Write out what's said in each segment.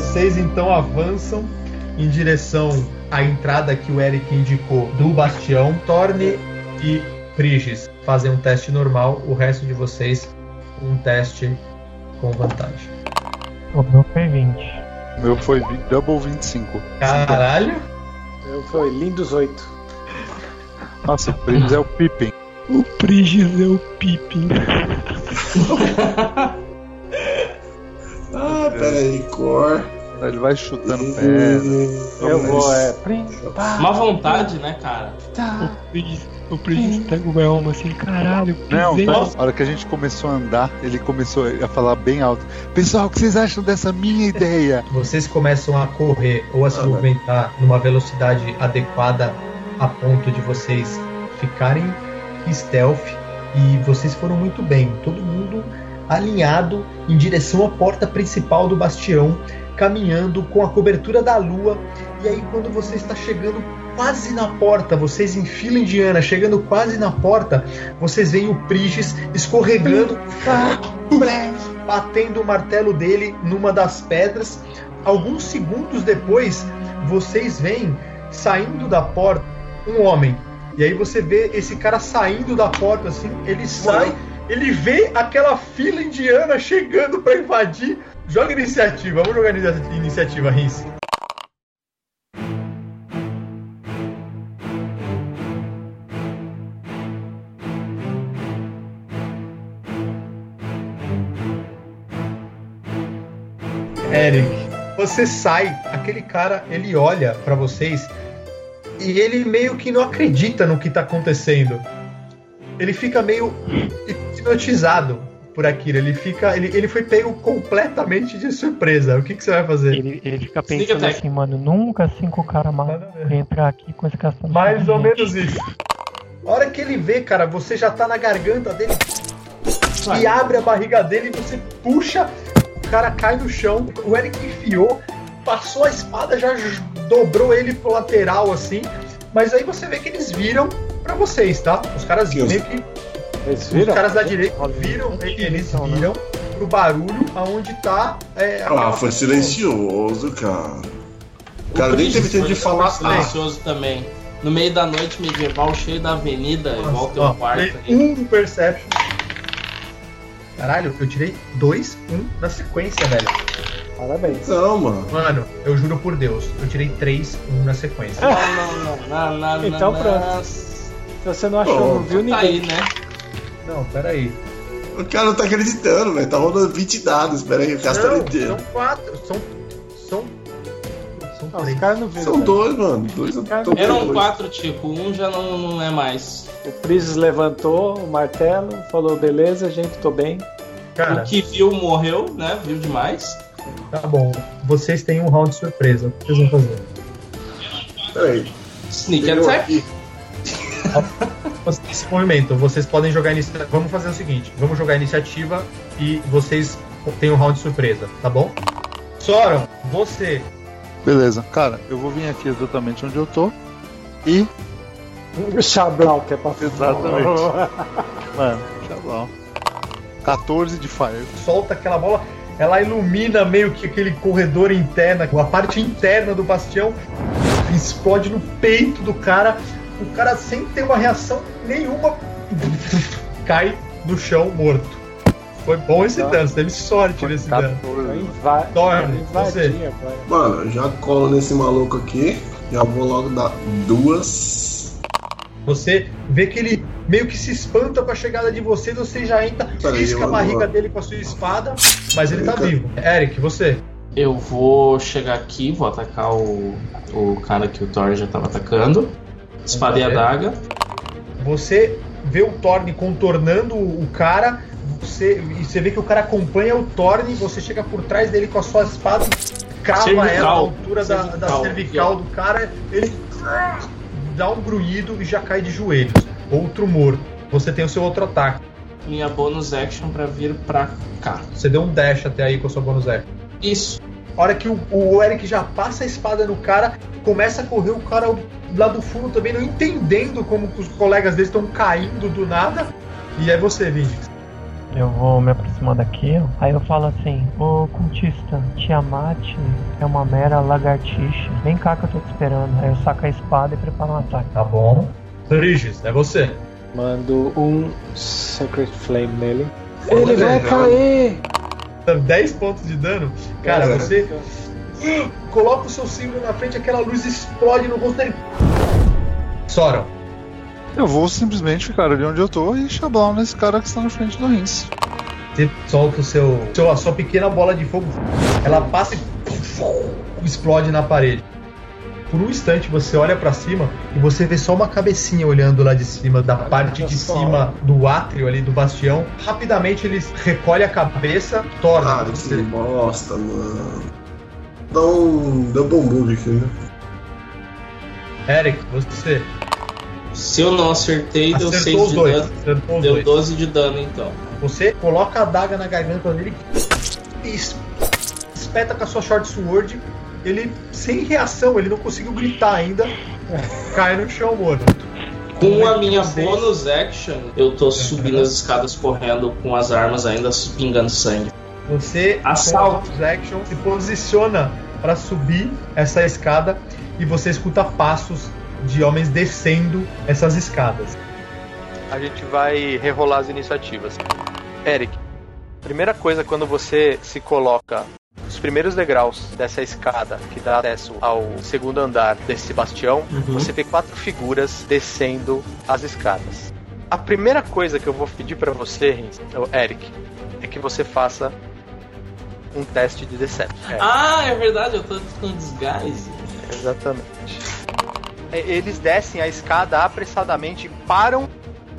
Vocês então avançam em direção à entrada que o Eric indicou do bastião. Torne e Prigis fazem um teste normal, o resto de vocês um teste com vantagem. O meu foi 20. O meu foi double 25. Caralho! Eu foi lindos 8. Nossa, o Prince é o Pippin. O Prigis é o Pippin. Ah, peraí, cor. Ele vai chutando pedra. Eu vou, é. Má vontade, né, cara? O Prigis, o Prigis pega o elmo assim, caralho. Não, tá, a hora que a gente começou a andar, ele começou a falar bem alto. Pessoal, o que vocês acham dessa minha ideia? Vocês começam a correr ou a se Ah, movimentar numa velocidade adequada a ponto de vocês ficarem stealth e vocês foram muito bem. Todo mundo alinhado em direção à porta principal do bastião, caminhando com a cobertura da lua. E aí, quando você está chegando quase na porta, vocês em fila indiana, chegando quase na porta, vocês veem o Prigis escorregando, batendo o martelo dele numa das pedras. Alguns segundos depois, vocês veem saindo da porta um homem. E aí você vê esse cara saindo da porta assim, ele sai, ele vê aquela fila indiana chegando pra invadir. Joga iniciativa, vamos jogar inicia- iniciativa, Rins. Eric, você sai, aquele cara, ele olha pra vocês e ele meio que não acredita no que tá acontecendo. Ele fica meio hipnotizado por aquilo. Ele fica, ele, ele foi pego completamente de surpresa. O que, que você vai fazer? Ele, ele fica pensando assim, mano, nunca cinco caras malucos entrar aqui com esse castelo. Mais ou menos isso. A hora que ele vê, cara, você já tá na garganta dele e abre a barriga dele e você puxa, o cara cai no chão. O Eric enfiou, passou a espada, já dobrou ele pro lateral assim. Mas aí você vê que eles viram pra vocês, tá? Os caras meio que. Eles Os viram? caras da direita viram, eles viram pro barulho aonde tá. É, Ah, foi pessoa. silencioso, cara. O cara O nem teve tempo de falar. super Ah, silencioso também. No meio da noite medieval, cheio da avenida, igual o teu Ó, quarto tirei aí. um no Perception. Caralho, eu tirei dois, um na sequência, velho. Parabéns. não, mano. Mano, eu juro por Deus, eu tirei três, um na sequência. Não, não, não, não, não, Então não, pronto. não. Se você não achou, Pô, não viu Tá aí, ninguém. né? Não, peraí. O cara não tá acreditando, velho. Tá rolando 20 dados. Pera aí, o castelo Não, inteiro. são quatro, são. São. São Não, três. caras não. São dois, mano. Dois Cara, Eram dois. quatro, Tico. Um já não, não é mais. O Prises levantou o martelo, falou: beleza, gente, tô bem. Cara, O que viu morreu, né? Viu demais. tá bom. Vocês têm um round de surpresa. O que vocês vão fazer? Peraí. Sneak attack. Aqui. Vocês se movimentam, vocês podem jogar iniciativa. Vamos fazer o seguinte: vamos jogar iniciativa e vocês têm um round de surpresa, tá bom? Soron, você. Beleza, cara, eu vou vir aqui exatamente onde eu tô. E. O Chablau, que é pra Exatamente. Mano, bom. 14 de fire. solta aquela bola, ela ilumina meio que aquele corredor interno, a parte interna do bastião, explode no peito do cara. O cara, sem ter uma reação nenhuma, cai no chão morto. Foi bom esse dano, você teve sorte nesse dano. 14. Inva Dorme, você. Mano, eu já colo nesse maluco aqui. Já vou logo dar duas. Você vê que ele meio que se espanta com a chegada de vocês, você já entra, Peraí, risca a barriga dele com a sua espada, mas ele tá vivo. Eric, você. Eu vou chegar aqui, vou atacar o, o cara que o Thor já tava atacando. Espada e adaga. Você vê o Thorne contornando o cara, você. E você vê que o cara acompanha o Thorne, você chega por trás dele com a sua espada, crava Cervical. ela na altura da, da Cervical. cervical do cara, ele dá um grunhido e já cai de joelhos. Outro morto. Você tem o seu outro ataque. Minha bonus action pra vir pra cá. Você deu um dash até aí com a sua bonus action. Isso. A hora que o, o Eric já passa a espada no cara, começa a correr o cara lá do fundo também, não entendendo como os colegas dele estão caindo do nada. E é você, Vindix. Eu vou me aproximar daqui, ó. aí eu falo assim, ô cultista, Tiamat é uma mera lagartixa. Vem cá que eu tô te esperando. Aí eu saco a espada e preparo um ataque. Tá bom. Regis, é você. Mando um Secret Flame nele. Ele Ele vai vai cair! 10 pontos de dano. Cara, É. você coloca o seu símbolo na frente, aquela luz explode no rosto dele. Soron, Eu vou simplesmente ficar ali onde eu tô e chablau nesse cara que está na frente do Rins. você solta o seu, seu- a sua pequena bola de fogo. Ela passa e explode na parede. Por um instante você olha pra cima e você vê só uma cabecinha olhando lá de cima, da parte de só. cima do átrio ali do bastião. Rapidamente ele recolhe a cabeça, torna. Cara, que você, bosta, mano. Dá um double move aqui, né? Eric, você Se eu não acertei, deu 6 acertou os de dois. dano. Acertou os Deu dois. 12 de dano então. Você coloca a adaga na garganta dele e es- espeta com a sua short sword. Ele, sem reação, ele não conseguiu gritar ainda, cai no chão morto. Com a minha Vocês- bonus action, eu tô subindo as escadas correndo com as armas ainda pingando sangue. Você, Assalto. com a bonus action, se posiciona para subir essa escada e você escuta passos de homens descendo essas escadas. A gente vai rerolar as iniciativas. Eric, primeira coisa quando você se coloca os primeiros degraus dessa escada que dá acesso ao segundo andar desse bastião, Uhum. você vê quatro figuras descendo as escadas. A primeira coisa que eu vou pedir pra você, Eric, é que você faça um teste de Deception. É, Ah, é verdade, eu tô com disguise. Exatamente. É, Eles descem a escada apressadamente, param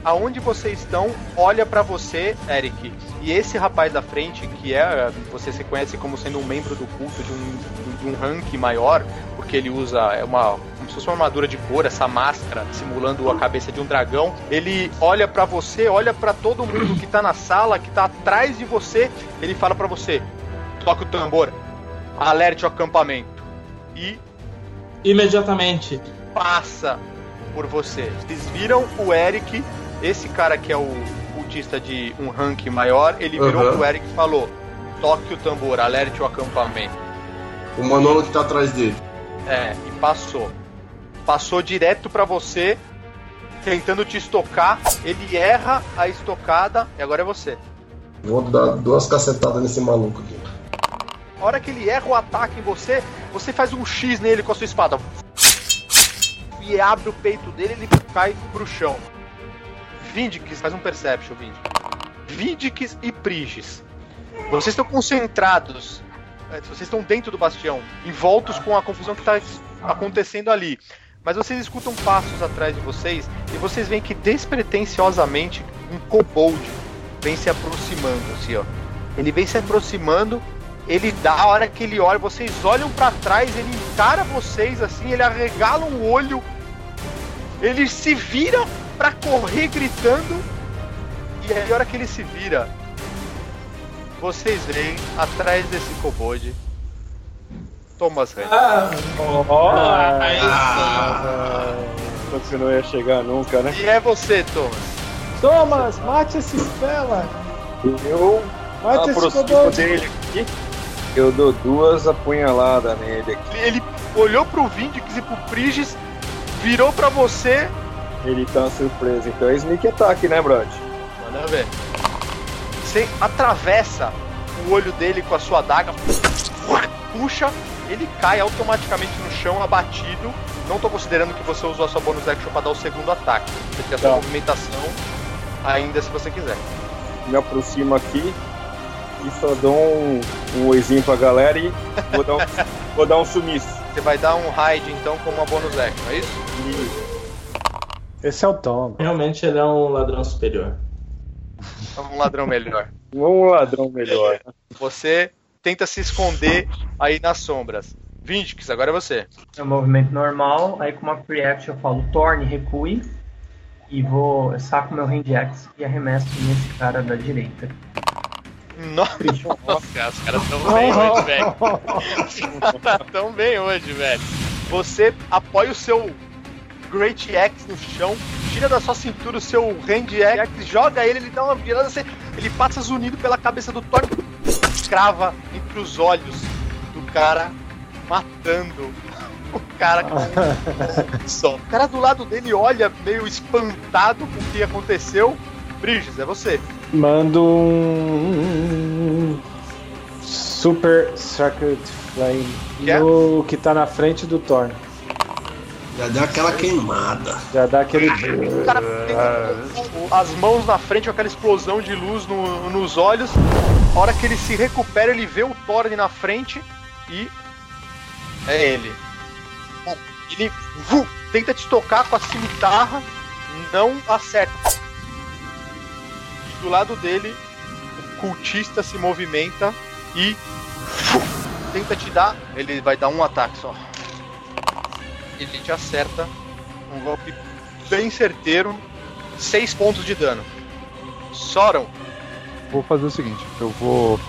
aonde vocês estão, olha pra você, Eric. E esse rapaz da frente, que é você se conhece como sendo um membro do culto de um, de um rank maior, porque ele usa é uma como se fosse uma armadura de couro, essa máscara simulando a cabeça de um dragão. Ele olha pra você, olha pra todo mundo que tá na sala, que tá atrás de você. Ele fala pra você: toca o tambor, alerte o acampamento. E Imediatamente. passa por você. Vocês viram o Eric, esse cara que é o cultista de um rank maior, ele virou Aham. pro Eric e falou: toque o tambor, alerte o acampamento. O Manolo que tá atrás dele. É, e passou. Passou direto pra você, tentando te estocar. Ele erra a estocada e agora é você. Vou dar duas cacetadas nesse maluco aqui. A hora que ele erra o ataque em você, você faz um X nele com a sua espada. E abre o peito dele ele cai pro chão. Vindix, faz um Perception, Vindix. Vindix e Prigis. Vocês estão concentrados. é, Vocês estão dentro do bastião, envoltos com a confusão que está acontecendo ali. Mas vocês escutam passos atrás de vocês e vocês veem que despretensiosamente um kobold vem se aproximando, assim, ó. Ele vem se aproximando, ele dá a hora que ele olha, vocês olham pra trás, ele encara vocês assim, ele arregala um olho, ele se vira pra correr gritando, e aí a hora que ele se vira, vocês veem atrás desse kobold Thomas Hanks. Ah, Ah, aí Você não ia chegar nunca, né? E é você, Thomas. Thomas, mate esse fela! Eu Mate esse kobold! dele aqui. Eu dou duas apunhaladas nele aqui. Ele, ele olhou pro Vindix e pro Prigis, virou pra você. Ele tá surpreso. Então é sneak attack, né, Brad? Manda ver. Você atravessa o olho dele com a sua adaga, puxa, ele cai automaticamente no chão, abatido. Não tô considerando que você usou a sua bonus action pra dar o segundo ataque. Você tem a sua Tá. movimentação ainda se você quiser. Me aproximo aqui e só dou um, um oizinho pra galera e vou dar um, vou dar um sumiço. Você vai dar um hide então com uma bonus action, é isso? E Esse é o Tom. realmente ele é um ladrão superior. um ladrão melhor. Um ladrão melhor. Você tenta se esconder aí nas sombras. Vindix, agora é você. É um movimento normal, aí com uma free action eu falo torne, recue. E vou. Eu saco meu hand axe e arremesso nesse cara da direita. Nossa, os caras tão bem hoje, velho. Os caras tá tão bem hoje, velho. Você apoia o seu Great Axe no chão, tira da sua cintura o seu Hand Axe, joga ele, ele dá uma virada, você, ele passa zunido pela cabeça do Thor, crava entre os olhos do cara, matando o cara só. O cara do lado dele olha meio espantado com o que aconteceu. Bridges, é você. Mando um. Super Circuit Flame Que é? no que tá na frente do Thorn. Já deu aquela queimada. Já dá aquele. O cara as mãos na frente com aquela explosão de luz no- nos olhos. A hora que ele se recupera, ele vê o Thorne na frente e. É ele. Bom, Ele vu, tenta te tocar com a cimitarra, não acerta. E do lado dele, o cultista se movimenta e. vu, tenta te dar. Ele vai dar um ataque só. Ele te acerta um golpe bem certeiro, 6 pontos de dano. Soron, Vou fazer o seguinte: eu vou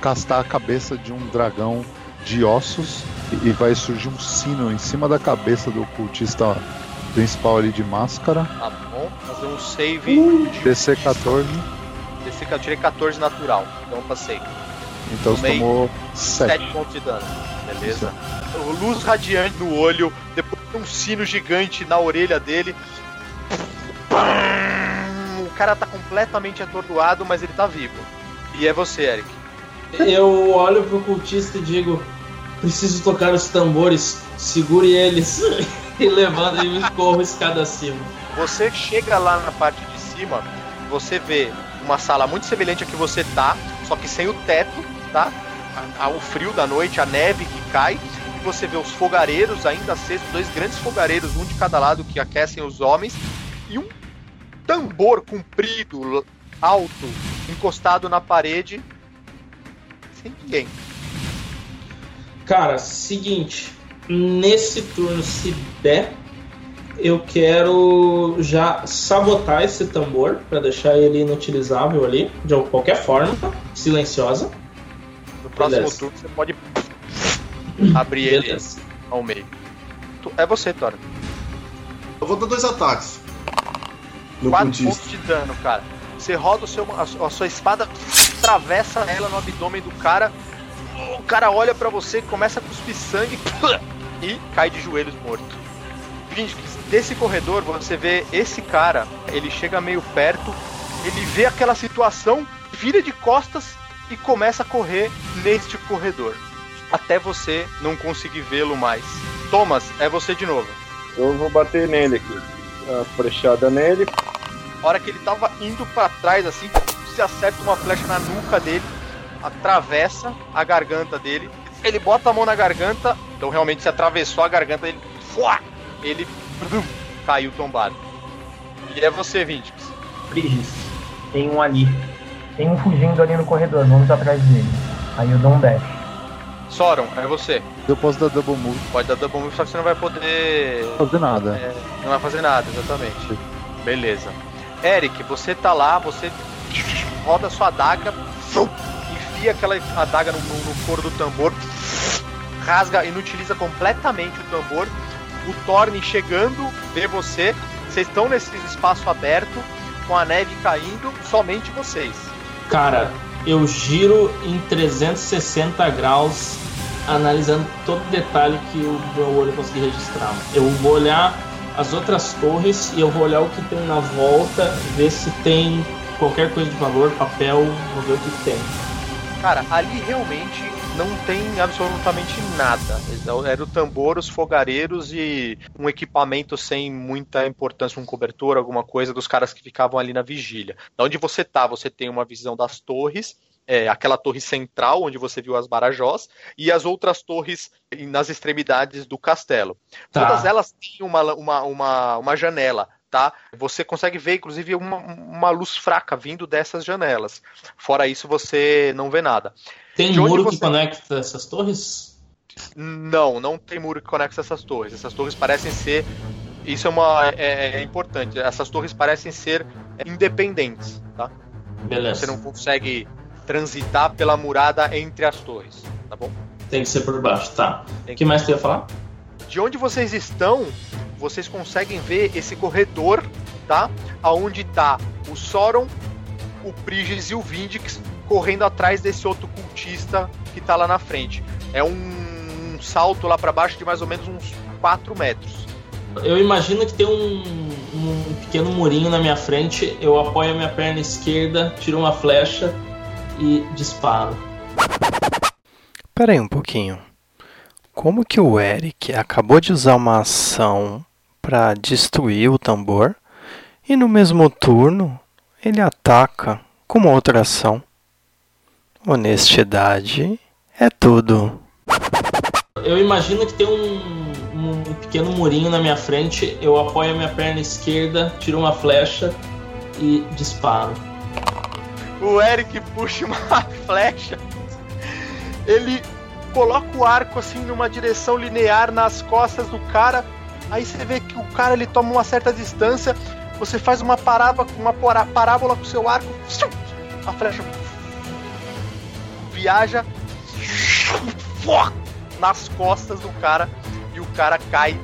castar a cabeça de um dragão de ossos e vai surgir um sino em cima da cabeça do cultista principal ali de máscara. tá bom? Fazer um save de DC 14, DC eu tirei 14 natural, então passei. então você Tomei tomou 7 7. pontos de dano, beleza? O luz radiante no olho, depois tem um sino gigante na orelha dele. O cara tá completamente atordoado, mas ele tá vivo. E é você, Eric. Eu olho pro cultista e digo: preciso tocar os tambores, segure eles. e levando e corro escada acima. Você chega lá na parte de cima, você vê uma sala muito semelhante a que você tá, só que sem o teto, tá? A- a- o frio da noite, a neve que cai, e você vê os fogareiros ainda acesos, dois grandes fogareiros, um de cada lado que aquecem os homens, e um tambor comprido, alto, encostado na parede, sem ninguém. Cara, seguinte, nesse turno, se der, eu quero já sabotar esse tambor para deixar ele inutilizável ali, de qualquer forma, silenciosa. Próximo Beleza. turno você pode abrir ele ao meio. Tu- É você, Thor. Eu vou dar dois ataques. No 4 cultista. pontos de dano, cara. Você roda o seu, a, a sua espada, atravessa ela no abdômen do cara. O cara olha pra você, começa a cuspir sangue e cai de joelhos morto. Desse corredor você vê esse cara, ele chega meio perto, ele vê aquela situação, vira de costas e começa a correr neste corredor. Até você não conseguir vê-lo mais. Thomas, é você de novo. Eu vou bater nele aqui. A flechada nele. A hora que ele tava indo pra trás, assim, se acerta uma flecha na nuca dele, atravessa a garganta dele. Ele bota a mão na garganta, então realmente se atravessou a garganta dele. Fuá! Ele brum, caiu tombado. E é você, Vindix. Frigis, tem um ali. Tem um fugindo ali no corredor, vamos atrás dele. Aí eu dou um dash. Soron, é você. Eu posso dar double move, Pode dar double move, só que você não vai poder. não fazer nada. é, não vai fazer nada, exatamente. Beleza. Eric, você tá lá, você roda sua adaga, enfia aquela adaga no, no, no couro do tambor, rasga, inutiliza completamente o tambor. O Thorne chegando, vê você. Vocês estão nesse espaço aberto, com a neve caindo, somente vocês. Cara, eu giro em 360 graus, analisando todo detalhe que o meu olho conseguir registrar. Eu vou olhar as outras torres e eu vou olhar o que tem na volta, ver se tem qualquer coisa de valor, papel, vou ver o que tem. Cara, ali realmente não tem absolutamente nada. Era o tambor, os fogareiros e um equipamento sem muita importância, um cobertor, alguma coisa dos caras que ficavam ali na vigília. Da onde você tá, você tem uma visão das torres, é, aquela torre central onde você viu as Barajós e as outras torres nas extremidades do castelo. Tá. Todas elas têm uma, uma, uma, uma janela. tá? Você consegue ver, inclusive, uma, uma luz fraca vindo dessas janelas. Fora isso, você não vê nada. Tem De muro que você- conecta essas torres? Não, não tem muro que conecta essas torres. Essas torres parecem ser. Isso é uma é, é importante. Essas torres parecem ser independentes, tá? Beleza. Você não consegue transitar pela murada entre as torres, tá bom? Tem que ser por baixo, tá. O que mais tu ia falar? De onde vocês estão, vocês conseguem ver esse corredor, tá? Aonde tá o Soron, o Prigis e o Vindix correndo atrás desse outro cultista que tá lá na frente. É um salto lá pra baixo de mais ou menos uns 4 metros. Eu imagino que tem um, um pequeno murinho na minha frente. Eu apoio a minha perna esquerda, tiro uma flecha e disparo. Pera aí um pouquinho. Como que o Eric acabou de usar uma ação para destruir o tambor e no mesmo turno ele ataca com uma outra ação? Honestidade é tudo. Eu imagino que tem um, um pequeno murinho na minha frente. Eu apoio a minha perna esquerda, tiro uma flecha e disparo. O Eric puxa uma flecha. Ele coloca o arco assim numa direção linear nas costas do cara. Aí você vê que o cara ele toma uma certa distância. Você faz uma parábola, uma parábola com o seu arco. A flecha viaja nas costas do cara e o cara cai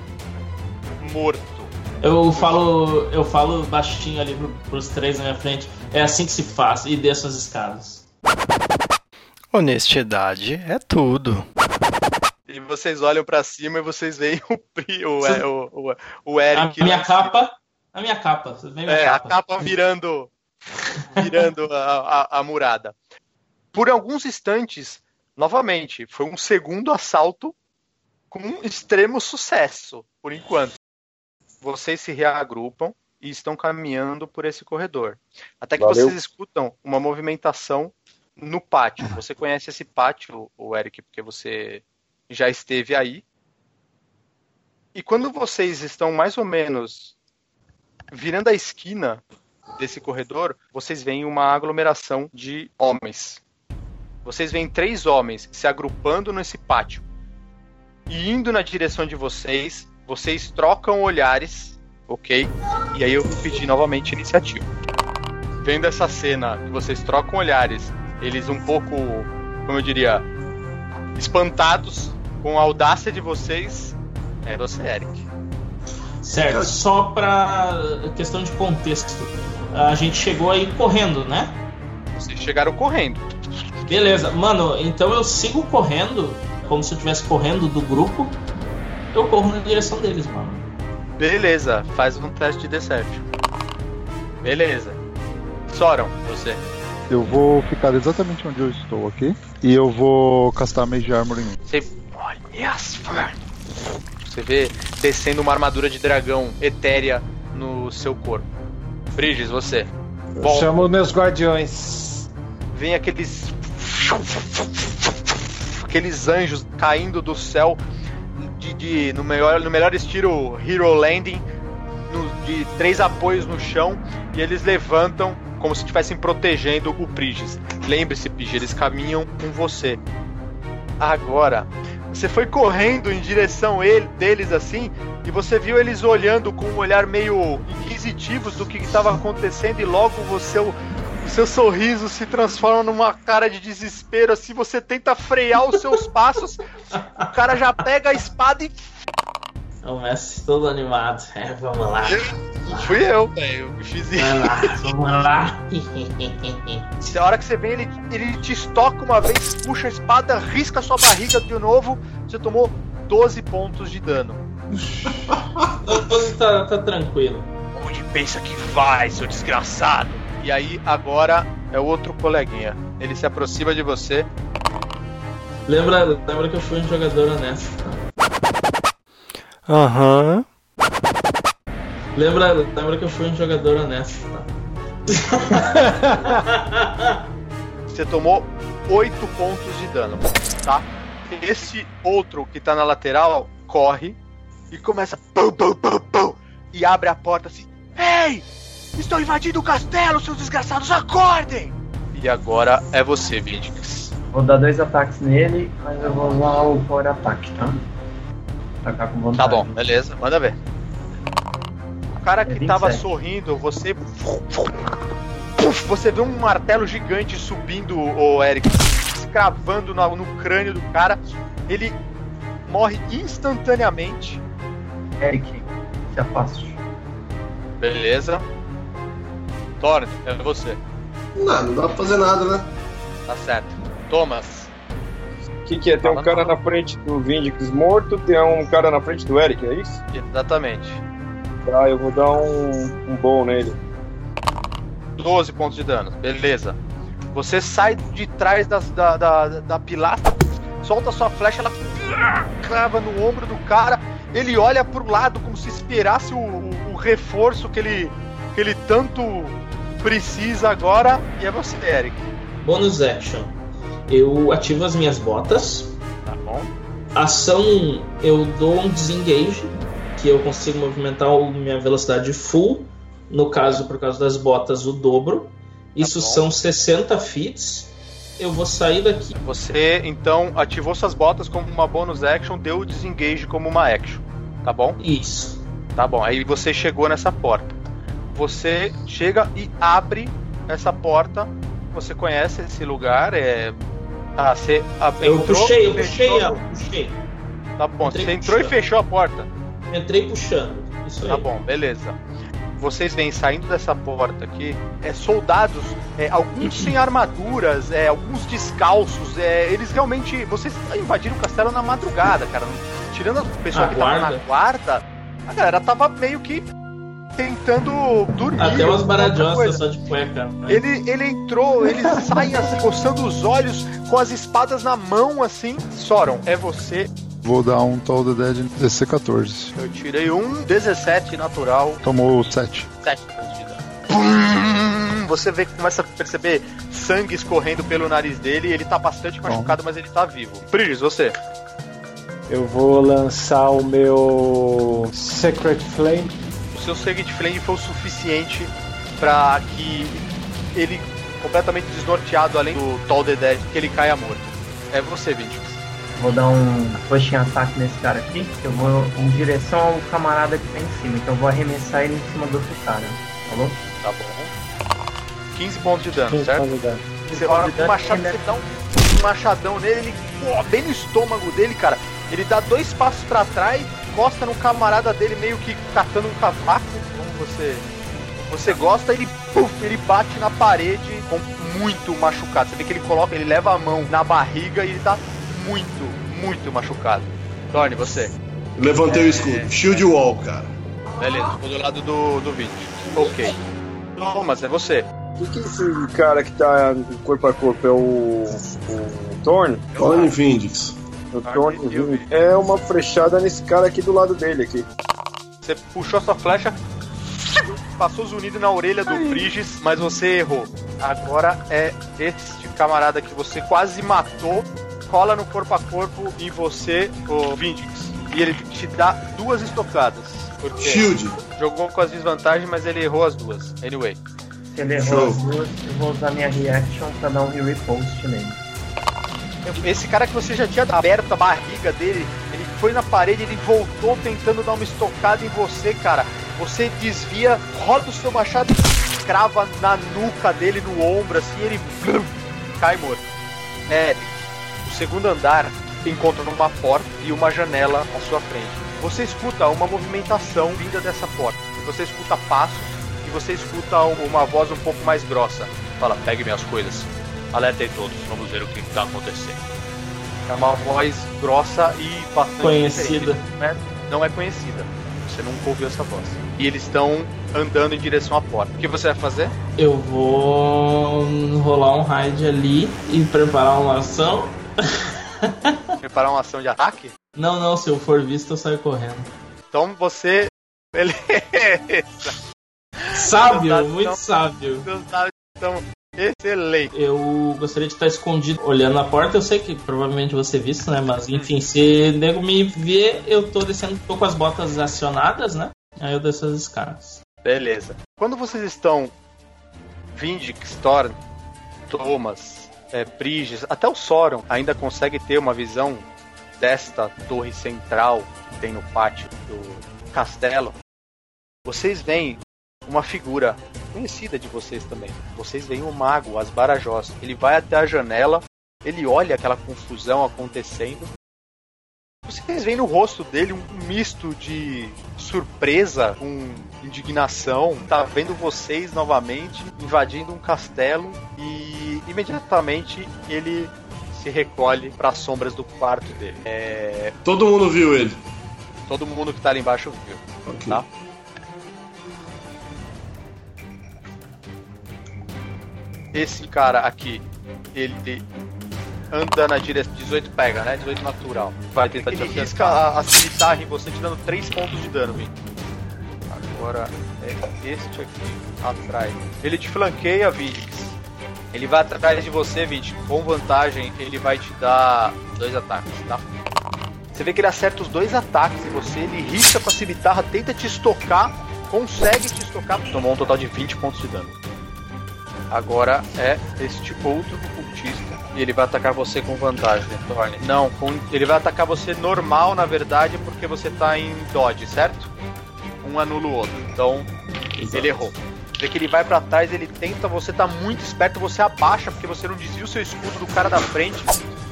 morto. Eu falo, eu falo baixinho ali pro, pros três na minha frente. É assim que se faz e desço as escadas. Honestidade é tudo. E vocês olham pra cima e vocês veem o, o, é, o, o, o Eric. A minha lá capa, a minha capa. Vocês veem minha É, a capa. capa virando virando a, a- a murada. Por alguns instantes, novamente, foi um segundo assalto com extremo sucesso, por enquanto. Vocês se reagrupam e estão caminhando por esse corredor. Até que Valeu. vocês escutam uma movimentação no pátio. Você conhece esse pátio, o Eric, porque você já esteve aí. E quando vocês estão mais ou menos virando a esquina desse corredor, vocês veem uma aglomeração de homens. Vocês veem três homens se agrupando nesse pátio e indo na direção de vocês. Vocês trocam olhares, ok? E aí eu vou pedir novamente iniciativa. Vendo essa cena, que vocês trocam olhares, eles um pouco, como eu diria, espantados com a audácia de vocês. É você, Eric. Certo, só pra questão de contexto. A gente chegou aí correndo, né? Vocês chegaram correndo. Beleza, mano, então eu sigo correndo, como se eu estivesse correndo do grupo. Eu corro na direção deles, mano. Beleza, faz um teste de Deception. Beleza. Soram, você. Eu vou ficar exatamente onde eu estou aqui. E eu vou castar Mage Armor em mim. Você. Olha. Você vê descendo uma armadura de dragão etérea no seu corpo. Briges, você. Eu Bom. chamo meus guardiões. Vem aqueles. Aqueles anjos caindo do céu de, de- no, melhor, no melhor estilo Hero Landing, no- de três apoios no chão, e eles levantam como se estivessem protegendo o Prigis. Lembre-se, Prigis, eles caminham com você. Agora, você foi correndo em direção ele, deles assim, e você viu eles olhando com um olhar meio inquisitivos do que estava acontecendo, e logo você, o seu sorriso se transforma numa cara de desespero, assim, você tenta frear os seus passos, o cara já pega a espada e. O mestre todo animado. É, vamos lá. Fui eu, velho, eu fiz isso. Vai lá, vamos lá. A hora que você vem, ele, ele te estoca uma vez, puxa a espada, risca a sua barriga de novo, você tomou 12 pontos de dano. tá, tá tranquilo. Onde pensa que vai, seu desgraçado? E aí, agora é o outro coleguinha. Ele se aproxima de você. Lembra, lembra que eu fui um jogador honesto. Aham. Lembra, lembra que eu fui um jogador honesto. Você tomou 8 pontos de dano, tá? Esse outro que tá na lateral corre e começa pum, pum, pum, pum, e abre a porta assim. Ei! Estão invadindo o castelo, seus desgraçados, acordem! E agora é você, Vindix. Vou dar dois ataques nele, mas eu vou usar o power ataque, tá? Atacar com vontade. Tá bom, beleza, manda ver. O cara que É tava 27. sorrindo, você. Puf, Você vê um martelo gigante subindo, o Eric, escravando no, no crânio do cara. Ele morre instantaneamente. Eric, se afaste. Beleza. Thorne, é você. Não, não dá pra fazer nada, né? Tá certo. Thomas. O que, que é? Tem um cara na frente do Vindix morto, tem um cara na frente do Eric, é isso? Exatamente. Tá, eu vou dar um, um bom nele. 12 pontos de dano. Beleza. Você sai de trás das- da, da, da pilastra, solta sua flecha, ela crava no ombro do cara. Ele olha pro lado como se esperasse o, o- o reforço que ele, que ele tanto precisa agora. E é você, Eric. Bônus action. Eu ativo as minhas botas. Tá bom? Ação 1, eu dou um disengage, que eu consigo movimentar a minha velocidade full. No caso, por causa das botas, o dobro. Isso bom. são 60 feet. Eu vou sair daqui. Você então ativou suas botas como uma bonus action, deu o disengage como uma action. Tá bom? Isso. Tá bom, aí você chegou nessa porta. Você chega e abre essa porta. Você conhece esse lugar? É. Ah, você a- Eu puxei, eu puxei ela, puxei. Tá bom, Entrei você entrou e puxando. fechou a porta. Entrei puxando. Isso aí. Tá bom, beleza. Vocês vêm saindo dessa porta aqui, é, soldados, é, alguns sem armaduras, é, alguns descalços, é, eles realmente. Vocês invadiram o castelo na madrugada, cara. Tirando a pessoa A que tava na guarda. guarda, a galera tava meio que tentando dormir. Até umas baradiossas só de cueca. né? Ele, ele entrou, eles saem assim, coçando os olhos, com as espadas na mão, assim. Soron, é você. Vou dar um Toll the Dead DC14. Eu tirei um 17 natural, Tomou 7. 7 pontos de dano. Pum! Você vê que começa a perceber sangue escorrendo pelo nariz dele. Ele tá bastante machucado, mas ele tá vivo. Bridges, você. Eu vou lançar o meu Secret Flame. Seu Secret Flame foi o suficiente pra que ele, completamente desnorteado, além do Toll the Dead, que ele caia morto. É você, Vinicius. Vou dar um pushing ataque nesse cara aqui. Eu vou em direção ao camarada que tá em cima. Então eu vou arremessar ele em cima do outro cara. Falou? Tá bom. 15 pontos de dano, certo? pode dar? Você olha com o machado, você dá um, um machadão nele, ele pô, bem no estômago dele, cara. Ele dá dois passos pra trás, encosta no camarada dele, meio que catando um cavaco, como você você gosta, ele puf, ele bate na parede com muito machucado. Você vê que ele coloca, ele leva a mão na barriga e ele tá muito, muito machucado. Tony, você. Levantei o escudo. Shield wall, cara. Beleza, ficou do lado do, do vídeo. Ok. Thomas, é você. O que, que esse cara que tá corpo a corpo é o. o Thorn? Thorn Vindix. O Thorn é uma flechada nesse cara aqui do lado dele aqui. Você puxou a sua flecha, passou zunido na orelha do Briges, mas você errou. Agora é este camarada que você quase matou, cola no corpo a corpo em você, o Vindix. E ele te dá duas estocadas. Porque Shield. jogou com as desvantagens, mas ele errou as duas. Anyway. Se ele errou Show. as duas, eu vou usar minha reaction pra dar um repost nele. Esse cara que você já tinha aberto a barriga dele, ele foi na parede, ele voltou tentando dar uma estocada em você, cara. Você desvia, roda o seu machado e crava na nuca dele, no ombro, assim, ele blum, cai morto. É, o segundo andar encontra uma porta e uma janela à sua frente. Você escuta uma movimentação vinda dessa porta. Você escuta passos e você escuta uma voz um pouco mais grossa. Fala, pegue minhas coisas. Alertem todos, vamos ver o que está acontecendo. É uma voz grossa e bastante Conhecida. diferente. Não é- conhecida. Você nunca ouviu essa voz. E eles estão andando em direção à porta. O que você vai fazer? Eu vou rolar um raid ali e preparar uma ação. Preparar uma ação de ataque? Não, não, se eu for visto, eu saio correndo. Então você. Beleza. Sábio, dados muito sábio. Seus excelentes. Eu gostaria de estar escondido olhando na porta. Eu sei que provavelmente vou ser visto, né? Mas enfim, se nego me ver, eu tô descendo, tô com as botas acionadas, né? Aí eu desço as escadas. Beleza. Quando vocês estão Vindix, Thorn, Thomas, é, Briges, até o Soron ainda consegue ter uma visão desta torre central que tem no pátio do castelo. Vocês veem uma figura conhecida de vocês também. Vocês veem o mago, as Barajós. Ele vai até a janela, ele olha aquela confusão acontecendo. Vocês veem no rosto dele um misto de surpresa com indignação. Tá vendo vocês novamente invadindo um castelo e imediatamente ele se recolhe para as sombras do quarto dele. É... Todo mundo viu ele. Todo mundo que tá ali embaixo viu. Ok. Tá? Esse cara aqui, ele anda na direção. 18 pega, né? 18 natural. Vai tentar te Ele acertar. risca a, a cimitarra em você, te dando 3 pontos de dano, Vin. Agora é este aqui atrás. Ele te flanqueia, Vidix. Ele vai atrás de você, Vidix. Com vantagem, ele vai te dar dois ataques, tá? Você vê que ele acerta os dois ataques em você, ele risca com a cimitarra, tenta te estocar, consegue te estocar, tomou um total de 20 pontos de dano. Agora é este outro cultista e ele vai atacar você com vantagem, Thorne. Não, com- ele vai atacar você normal, na verdade, porque você tá em dodge, certo? Um anula o outro. Então, ele errou. Vê que ele vai pra trás, ele tenta, você tá muito esperto, você abaixa porque você não desvia o seu escudo do cara da frente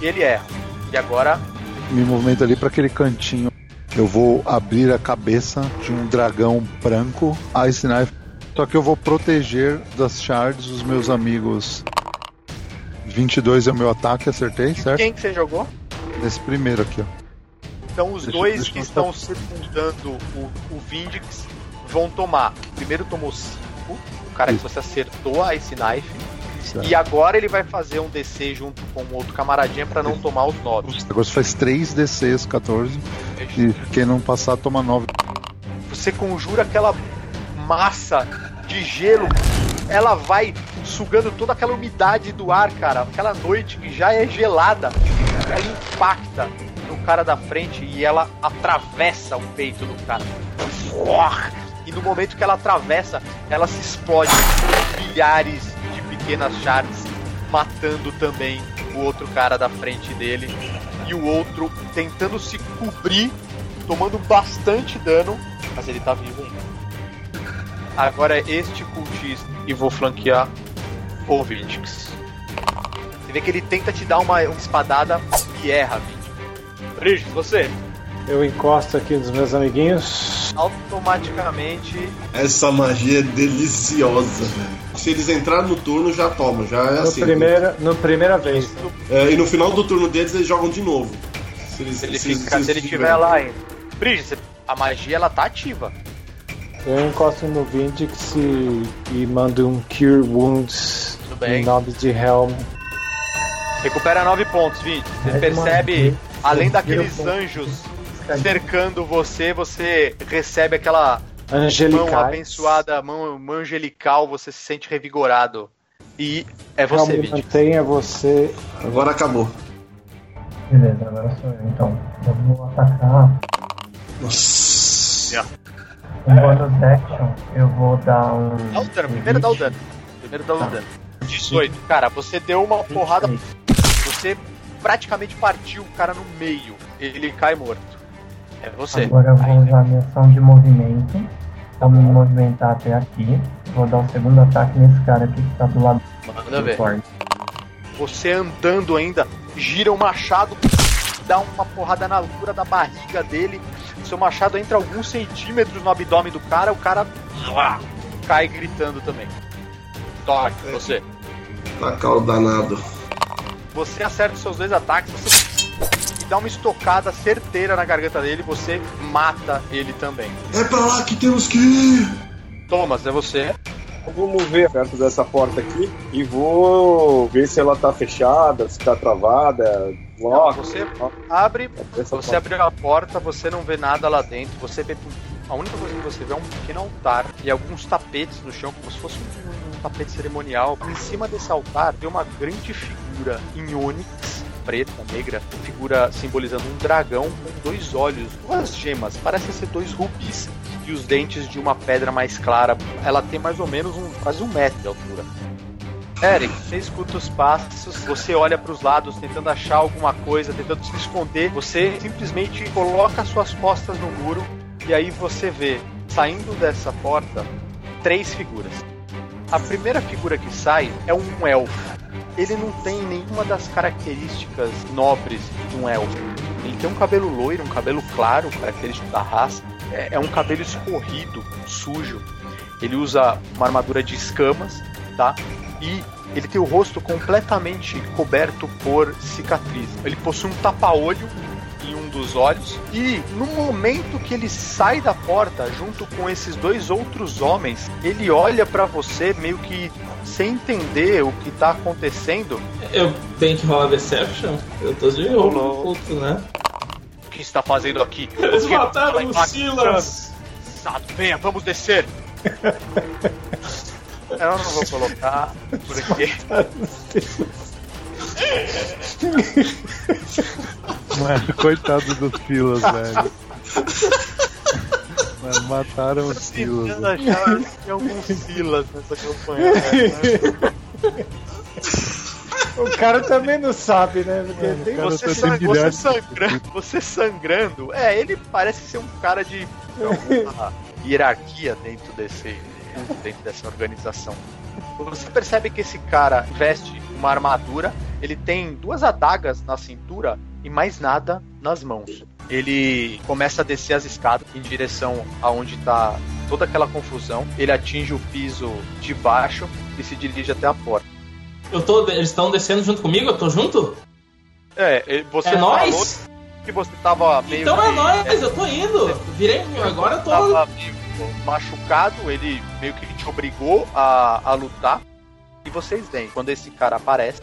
e ele erra. E agora, Me movimento ali para aquele cantinho. Eu vou abrir a cabeça de um dragão branco, Ice Knife. Só que eu vou proteger das shards os meus amigos. 22 é o meu ataque, acertei, certo? quem que você jogou? Esse primeiro aqui, ó. Então os Deixa- dois deixa que estão circundando o, o Vindix vão tomar. O primeiro tomou 5, o cara que Isso. você acertou a Ice Knife. Certo. E agora ele vai fazer um DC junto com o outro camaradinha pra não tomar os 9. Agora você faz 3 DCs 14 e quem não passar toma 9. Você conjura aquela massa de gelo, ela vai sugando toda aquela umidade do ar, cara. Aquela noite que já é gelada, ela impacta no cara da frente e ela atravessa o peito do cara. E no momento que ela atravessa, ela se explode milhares de pequenas shards, matando também o outro cara da frente dele. E o outro tentando se cobrir, tomando bastante dano, mas ele tá vivo ainda. Agora é este cultista e vou flanquear o Vindix. Você vê que ele tenta te dar uma, uma espadada e erra, Vindix. Brigitte, você Eu encosto aqui nos meus amiguinhos. automaticamente Essa magia é deliciosa, velho. Se eles entrarem no turno, já toma, já é No assim. primeira, no primeira vez. É, e no final do turno deles, eles jogam de novo. Se, eles, se ele, se- fica, se- se ele se- tiver lá ainda. Brigitte, a magia ela tá ativa. Eu encosto no Vindix e, e mando um Cure Wounds Tudo bem. em nome de Helm. Recupera 9 pontos, Vindix. Você percebe, além daqueles anjos cercando você, você recebe aquela mão abençoada, mão, mão angelical, você se sente revigorado. E é Helm você, Vindix. mantenha você. Agora acabou. Beleza, agora sou eu. Então, eu vou atacar. Nossa. Um bonus action, eu vou dar um. Dá o dano, primeiro dá o dano. Primeiro dá o dano. 18. Cara, você deu uma porrada. Você praticamente partiu o cara no meio. Ele cai morto. É você. Agora eu vou usar minha ação de movimento. Vou me movimentar até aqui. Vou dar o segundo ataque nesse cara aqui que tá do lado Manda do ver. Você andando ainda, gira o machado, dá uma porrada na altura da barriga dele. Seu machado entra alguns centímetros no abdômen do cara, o cara uá, cai gritando também. Toque, você. Tacar o danado. Você acerta os seus dois ataques, você e dá uma estocada certeira na garganta dele, você mata ele também. É pra lá que temos que ir! Thomas, é você. Eu vou mover perto dessa porta aqui e vou ver se ela tá fechada, se tá travada. Não, você abre, Essa você abriu a porta, você não vê nada lá dentro, você vê. A única coisa que você vê é um pequeno altar e alguns tapetes no chão, como se fosse um, um tapete cerimonial. Em cima desse altar tem uma grande figura em ônix, preta, negra, figura simbolizando um dragão com dois olhos, duas gemas, parecem ser dois rubis e os dentes de uma pedra mais clara. Ela tem mais ou menos um, quase um metro de altura. Eric, você escuta os passos, você olha para os lados tentando achar alguma coisa, tentando se esconder. Você simplesmente coloca suas costas no muro e aí você vê saindo dessa porta três figuras. A primeira figura que sai é um elfo. Ele não tem nenhuma das características nobres de um elfo. Ele tem um cabelo loiro, um cabelo claro, característico da raça. É, é um cabelo escorrido, sujo. Ele usa uma armadura de escamas, tá? E ele tem o rosto completamente coberto por cicatrizes. Ele possui um tapa-olho em um dos olhos. E no momento que ele sai da porta, junto com esses dois outros homens, ele olha para você meio que sem entender o que tá acontecendo. Eu tenho que rolar Deception? Eu tô de oculto, né? O que está fazendo aqui? Eles mataram o Silas! Venha, vamos descer. Eu não vou colocar, porque Mano, coitado dos Silas, velho. Mano, mataram os Silas. tentando achar se tem alguns filas nessa campanha. né? O cara também não sabe, né? Porque Mano, tem o Você, tá san- tem você de sangrando, você sangrando, é, ele parece ser um cara de alguma hierarquia dentro desse dentro dessa organização. Você percebe que esse cara veste uma armadura, ele tem duas adagas na cintura e mais nada nas mãos. Ele começa a descer as escadas em direção aonde está toda aquela confusão. Ele atinge o piso de baixo e se dirige até a porta. Eu tô, eles estão descendo junto comigo? Eu tô junto? É, você é nóis? que você tava meio Então é que- nóis, eu tô indo. Virei, agora eu tô. tava meio machucado, ele meio que te obrigou a, a lutar. E vocês veem, quando esse cara aparece.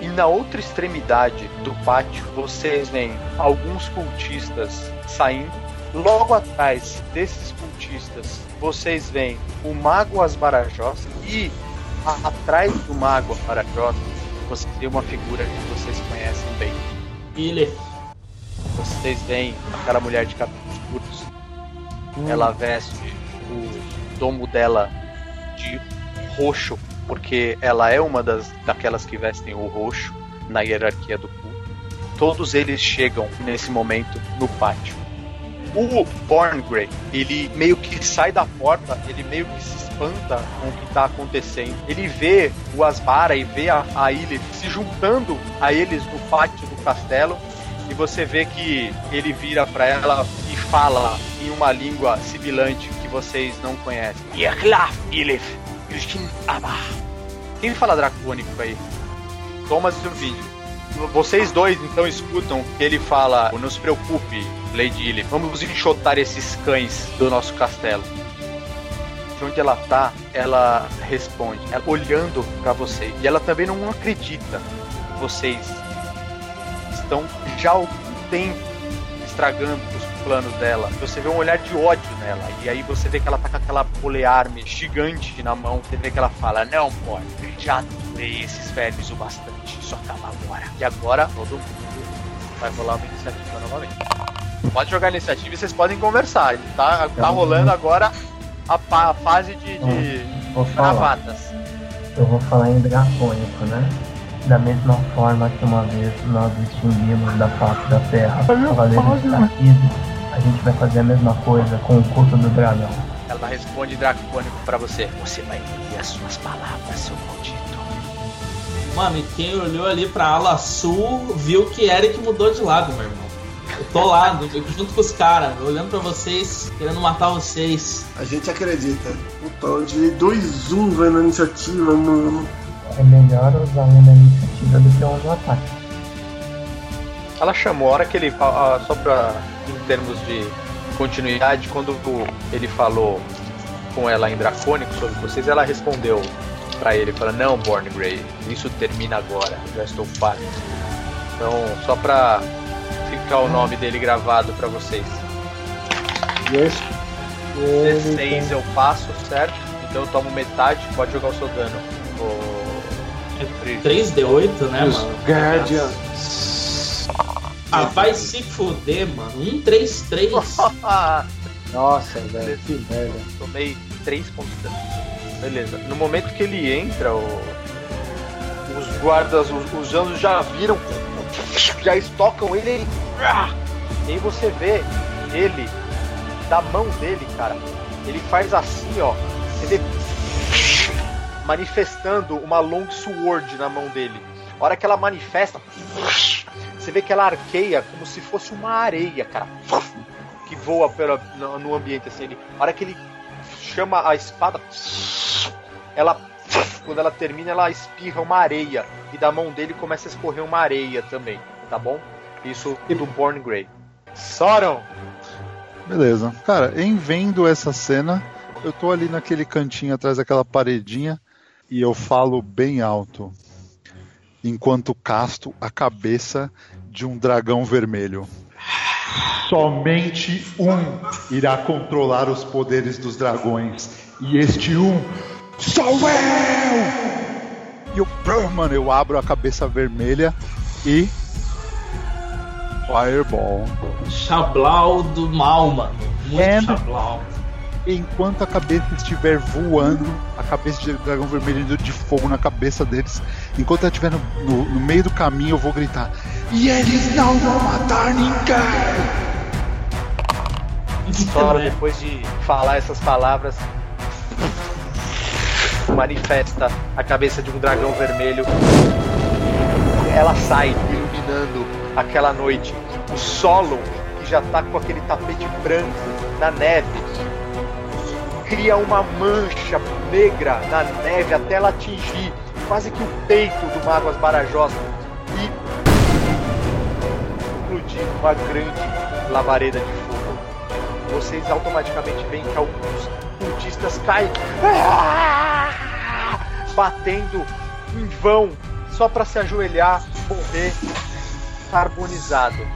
E na outra extremidade do pátio, vocês veem alguns cultistas saindo. Logo atrás desses cultistas, vocês veem o Mago Asbarajós. E a- atrás do Mago Asbarajós, você tem uma figura que vocês conhecem bem. Ele. Vocês veem aquela mulher de cabelos curtos. Ela veste o domo dela de roxo, porque ela é uma das daquelas que vestem o roxo na hierarquia do culto. Todos eles chegam nesse momento no pátio. O Borngrey, ele meio que sai da porta, ele meio que se espanta com o que está acontecendo. Ele vê o Asbara e vê a, a Ilith se juntando a eles no pátio do castelo e você vê que ele vira pra ela e fala em uma língua sibilante que vocês não conhecem. Quem fala dracônico aí? Thomas e vídeo. Vocês dois então escutam que ele fala: Não se preocupe, Lady Ilif, vamos enxotar esses cães do nosso castelo. De onde ela tá, ela responde, ela olhando pra vocês. E ela também não acredita. Vocês estão já há algum tempo estragando os planos dela. Você vê um olhar de ódio nela. E aí você vê que ela tá com aquela polearme gigante na mão. Você vê que ela fala: Não, pode, já torturei esses vermes o bastante. Isso acaba agora. E agora todo mundo vai rolar uma iniciativa novamente. Pode jogar iniciativa e vocês podem conversar. Tá, tá rolando agora a, fase de, de gravatas. Eu vou falar em dracônico, né? Da mesma forma que uma vez nós extinguimos da face da Terra Cavaleiros a gente vai fazer a mesma coisa com o culto do dragão. Ela responde dracônico pra você. Você vai engolir as suas palavras, seu maldito. Mano, e quem olhou ali pra ala sul viu que Eric mudou de lado, meu irmão. Eu tô lá, junto com os caras, olhando pra vocês, querendo matar vocês. A gente acredita. Puta, eu tirei 2-1, velho, na iniciativa, mano. É melhor usar um na iniciativa do que um no ataque. Ela chamou, a hora que ele. ah, Só pra. Em termos de continuidade, quando o- ele falou com ela em Dracônico sobre vocês, ela respondeu pra ele, falando, não, Born Grey, isso termina agora, já estou farto. Então, só pra ficar o nome dele gravado pra vocês. Yes. Ele 16 eu passo, certo? Então eu tomo metade, pode jogar o seu dano. O... 3D8, né, Os mano? Guardians. Ah, vai se fuder, mano. 1, 3, 3. Nossa, velho, que merda. Tomei 3 pontos de dano. Beleza. No momento que ele entra, o- os guardas, os, os anjos já viram, já estocam ele. ele- E aí você vê ele, da mão dele, cara, ele faz assim, ó. Vê manifestando uma long sword na mão dele. A hora que ela manifesta, você vê que ela arqueia como se fosse uma areia, cara. Que voa pela, no, ambiente assim. Ele, a hora que ele chama a espada, ela quando ela termina, ela espirra uma areia. E da mão dele começa a escorrer uma areia também, tá bom? Isso do Born Grey. Soron! Beleza. Cara, em vendo essa cena, eu tô ali naquele cantinho atrás daquela paredinha e eu falo bem alto. Enquanto casto a cabeça de um dragão vermelho. Somente um irá controlar os poderes dos dragões. E este um sou eu! E eu, mano, eu abro a cabeça vermelha e. Fireball. Chablau do mal, mano. Muito And- chablau. Enquanto a cabeça estiver voando, a cabeça de dragão vermelho de fogo na cabeça deles, enquanto ela estiver no, no- no meio do caminho, eu vou gritar: E eles não vão matar ninguém! Soron, depois de falar essas palavras, manifesta a cabeça de um dragão vermelho. Ela sai iluminando aquela noite. O solo, que já tá com aquele tapete branco na neve, cria uma mancha negra na neve até ela atingir quase que o peito do Mago Asbarajós e explodir uma grande labareda de fogo. Vocês automaticamente veem que alguns cultistas caem batendo em vão só para se ajoelhar, morrer carbonizado.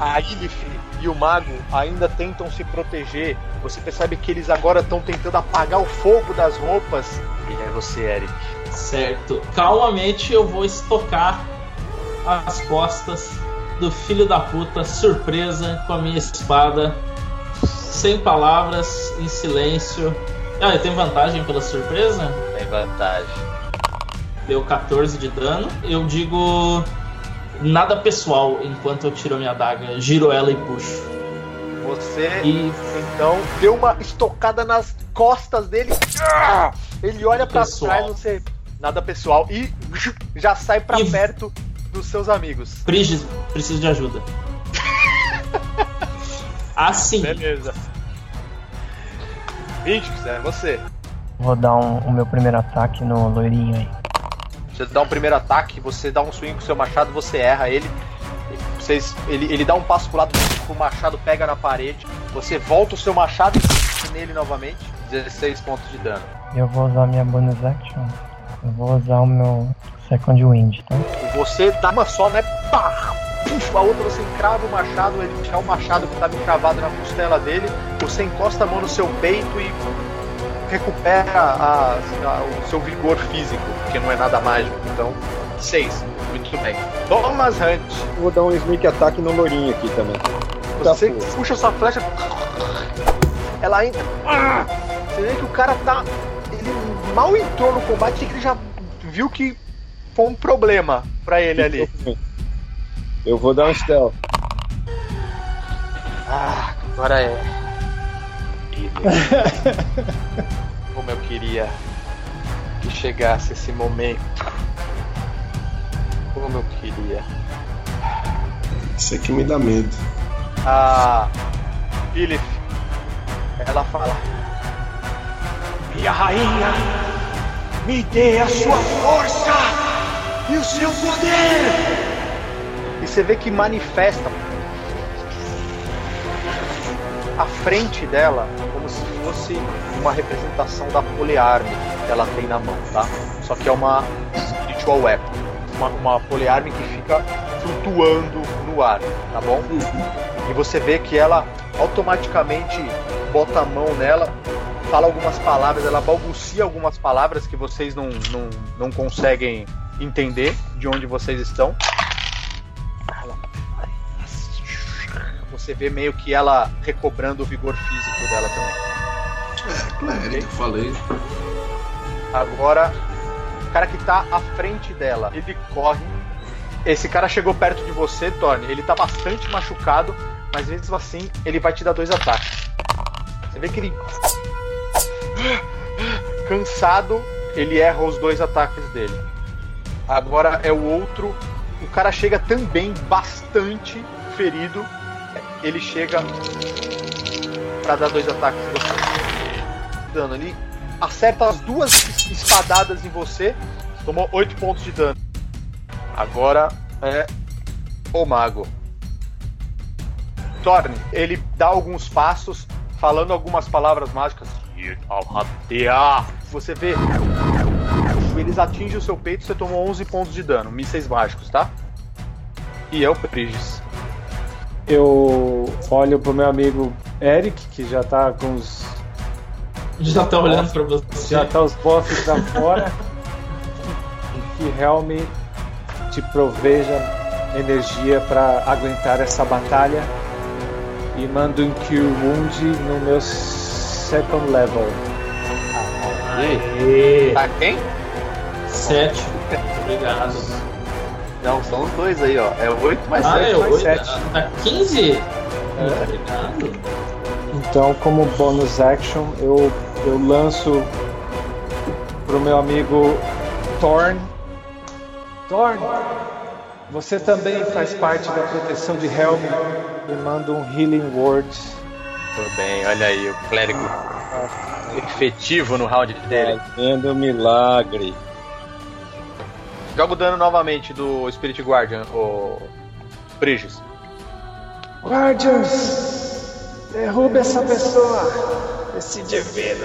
A Ilif e o mago ainda tentam se proteger. Você percebe que eles agora estão tentando apagar o fogo das roupas. E é você, Eric. Certo. Calmamente eu vou estocar as costas do filho da puta, surpresa, com a minha espada. Sem palavras, em silêncio. Ah, eu tenho vantagem pela surpresa? Tem vantagem. Deu 14 de dano. Eu digo nada pessoal enquanto eu tiro a minha adaga, giro ela e puxo. Você E então deu uma estocada nas costas dele. Ele olha pra Pessoal. trás, você nada pessoal e já sai pra E- perto dos seus amigos. Prigis, preciso de ajuda. Assim, Beleza. Vindix, é você. Vou dar um- o meu primeiro ataque no loirinho aí. Você dá um primeiro ataque, você dá um swing com seu machado, você erra ele. Vocês, ele, ele dá um passo pro lado, o machado pega na parede. Você volta o seu machado e nele novamente. 16 pontos de dano. Eu vou usar minha bonus action. Eu vou usar o meu second wind, tá? Você dá uma só, né? Pá! Puf, a outra você encrava o machado, ele tirar o machado que estava encravado na costela dele. Você encosta a mão no seu peito e recupera a- a- o seu vigor físico, que não é nada mágico. Então, 6. Muito bem. Thomas Hunt. Vou dar um sneak attack no lourinho aqui também. Tá, Você pô. puxa sua flecha. Ela entra. Ah! Você vê que o cara tá. Ele mal entrou no combate que ele já viu que foi um problema pra ele ali. Eu vou dar um stealth. Ah, agora é. Como eu queria que chegasse esse momento. Como eu queria. Isso aqui me dá medo. A Lilith, ela fala: Minha rainha, me dê a sua força e o seu poder. E você vê que manifesta a frente dela como se fosse uma representação da polearme que ela tem na mão, tá? Só que é uma spiritual weapon, uma, uma polearme que fica flutuando no ar, tá bom? E você vê que ela automaticamente bota a mão nela, fala algumas palavras, ela balbucia algumas palavras que vocês não, não, não conseguem entender de onde vocês estão. Você vê meio que ela recobrando o vigor físico dela também. É, clérigo, falei. Agora, o cara que tá à frente dela, ele corre. Esse cara chegou perto de você, Thorne. Ele tá bastante machucado, mas mesmo assim, ele vai te dar dois ataques. Você vê que ele. Cansado, ele erra os dois ataques dele. Agora é o outro. O cara chega também bastante ferido. Ele chega pra dar dois ataques você. Dano. Ele acerta as duas espadadas em você. Tomou 8 pontos de dano. Agora é o mago. Thorne, ele dá alguns passos, falando algumas palavras mágicas. Você vê. Eles atingem o seu peito, você tomou 11 pontos de dano, mísseis mágicos, tá? E é o Prigis. Eu olho pro meu amigo Eric, que já tá com os. Já tá olhando pra você. Já tá os buffs lá fora. e que realmente te proveja energia pra aguentar essa batalha. E mando um Cure Wound no meu second level. Aê. Tá quem? Sete. Obrigado. Não, são os dois aí, ó. É 8 mais Ah, 7 é mais oito. 7. Tá 15? Obrigado. Então, como bonus action, eu, eu lanço pro meu amigo Thorn. Thorn, você também faz parte da proteção de Helm e manda um Healing Word. Tudo bem, olha aí, o clérigo efetivo no round dele. Fazendo milagre. Joga o dano novamente do Spirit Guardian, o Prigis. Guardians, derruba essa pessoa, esse divino.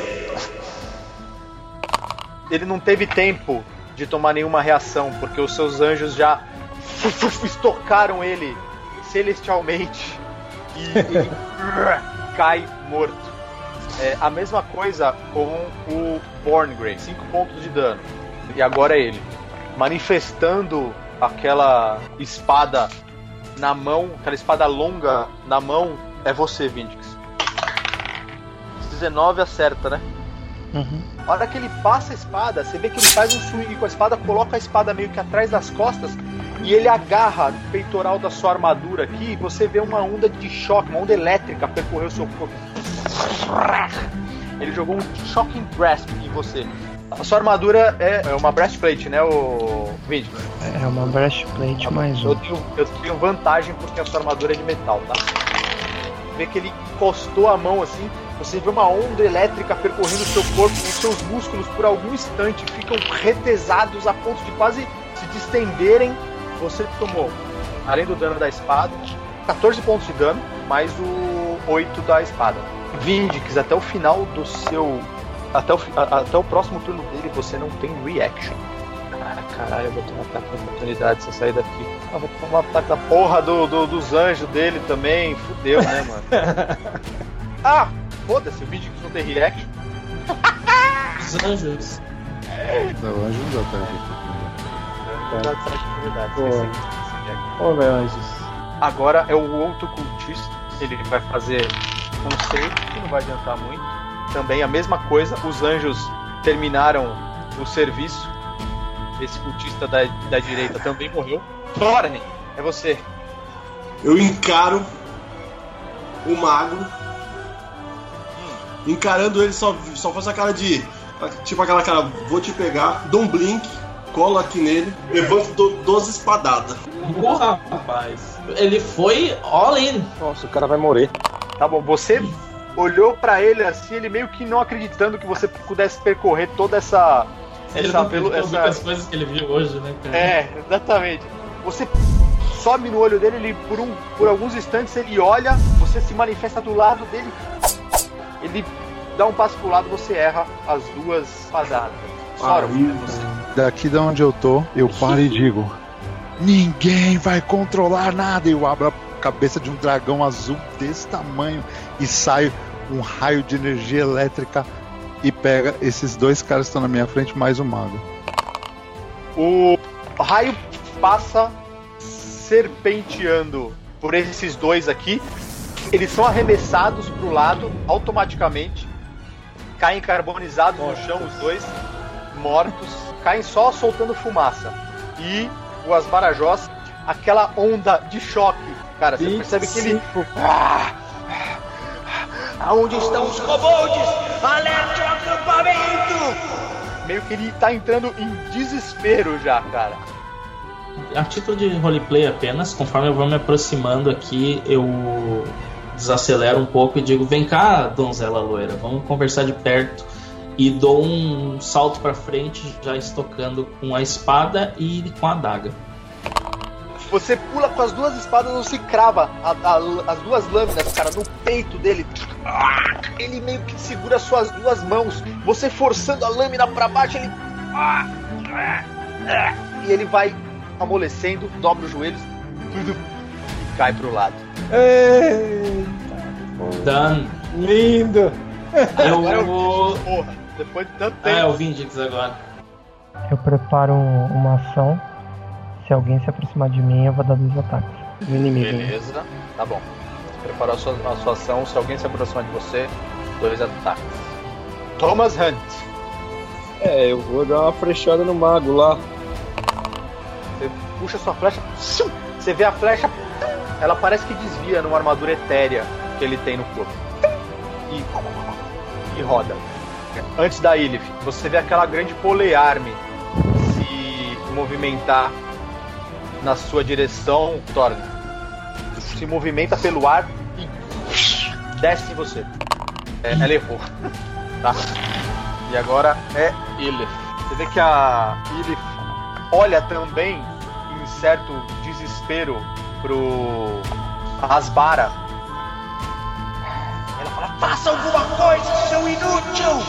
Ele não teve tempo de tomar nenhuma reação, porque os seus anjos já estocaram ele celestialmente e ele cai morto. É a mesma coisa com o Borngrave, 5 pontos de dano. E agora é ele. Manifestando aquela espada na mão, aquela espada longa na mão, é você, Vindix. 19 acerta, né? A hora que ele passa a espada, você vê que ele faz um swing com a espada, coloca a espada meio que atrás das costas e ele agarra no peitoral da sua armadura aqui e você vê uma onda de choque, uma onda elétrica percorrer o seu corpo. Ele jogou um Shocking Grasp em você. A sua armadura é, é uma breastplate, né, o Vindix? É uma breastplate mais Eu um. tenho, eu tenho vantagem porque a sua armadura é de metal, tá? Vê que ele encostou a mão assim, você vê uma onda elétrica percorrendo o seu corpo, os seus músculos por algum instante ficam retesados a ponto de quase se distenderem. Você tomou, além do dano da espada, 14 pontos de dano, mais o 8 da espada. Vindix, até o final do seu. Até o, a- até o próximo turno dele, você não tem reaction. Ah, caralho, eu vou tomar ataque de oportunidade se eu sair daqui. Ah, vou tomar ataque da porra do, do- dos anjos dele também. Fudeu, né, mano? ah, foda-se, o vídeo que não tem reaction. Os anjos. Não, anjo não dá oportunidade, esqueci de reaction. Ô, meu anjos. Agora é o outro cultista. Ele vai fazer um save que não vai adiantar muito. Também a mesma coisa. Os anjos terminaram o serviço. Esse cultista da, da direita também morreu. Thorne, é você. Eu encaro o mago. Encarando ele, só, só faço a cara de. Tipo aquela cara, vou te pegar, dou um blink, colo aqui nele, levanto dou 12 espadadas. Porra, rapaz. Ele foi all in. Nossa, o cara vai morrer. Tá bom, você olhou pra ele assim, ele meio que não acreditando que você pudesse percorrer toda essa. Ele essa, não pelo- essa- as coisas que ele viu hoje, né, cara? É, exatamente. Você sobe no olho dele, ele por, um, por alguns instantes ele olha, você se manifesta do lado dele, ele dá um passo pro lado, você erra as duas padadas. Sauron, Aí, é você. Daqui da onde eu tô, eu paro e digo: Ninguém vai controlar nada. Eu abro a cabeça de um dragão azul desse tamanho e sai um raio de energia elétrica e pega esses dois caras que estão na minha frente, mais o mago. O raio passa serpenteando por esses dois aqui Eles são arremessados pro lado automaticamente, caem carbonizados no chão, os dois, mortos, caem só soltando fumaça. E o Asbarajós, aquela onda de choque. Cara, você percebe que ele. Ah, Aonde estão os kobolds? Alerte ao acampamento! Meio que ele tá entrando em desespero já, cara. A título de roleplay apenas, conforme eu vou me aproximando aqui, eu desacelero um pouco e digo: Vem cá, donzela loira, vamos conversar de perto. E dou um salto para frente, já estocando com a espada e com a adaga. Você pula com as duas espadas, você crava a- a- as duas lâminas, cara, no peito dele. Ele meio que segura suas duas mãos. Você forçando a lâmina para baixo, ele. E ele vai amolecendo, dobra os joelhos tudo, e cai pro lado. Dan, Lindo! Agora eu vou. Porra, depois de tanto Ah, é tempo. o Vindix agora. Eu preparo uma ação. Se alguém se aproximar de mim, eu vou dar dois ataques. No inimigo. né? Beleza, tá bom. Preparou a sua, a sua ação. Se alguém se aproximar de você, dois ataques. Thomas Hunt. É, eu vou dar uma flechada no mago lá. Você puxa sua flecha, você vê a flecha, ela parece que desvia numa armadura etérea que ele tem no corpo. E, e roda. Antes da Ilith, você vê aquela grande polearme se movimentar na sua direção, Thorne. Se movimenta pelo ar e desce em você. É, ela errou. Tá? E agora é Ilith. Você vê que a Ilith olha também em certo desespero pro Asbara. Ela fala: Faça alguma coisa, seu inútil!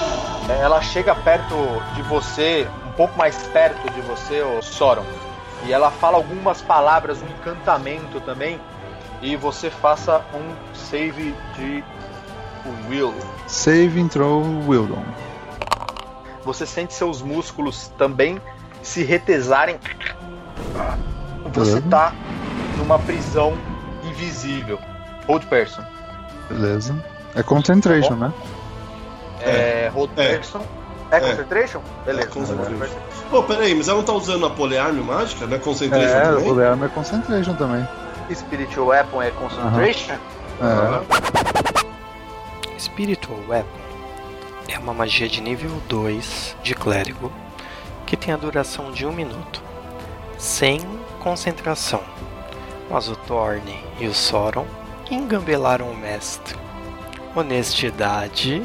Ela chega perto de você, um pouco mais perto de você, o Soron. E ela fala algumas palavras, um encantamento também. E você faça um save de Will. Save throw Wildon. Você sente seus músculos também se retesarem. Você Beleza. tá numa prisão invisível. Hold person. Beleza. É concentration, né? É, hold É. person. É, É. concentration? Beleza. É, concentration. Pô, peraí, mas ela não tá usando a polearme mágica, né? Concentration É, também? o Learm é concentration também. Spiritual weapon é concentration? É. Spiritual Weapon é uma magia de nível 2 de clérigo que tem a duração de um minuto, sem concentração. Mas o Thorne e o Soron engambelaram o mestre. Honestidade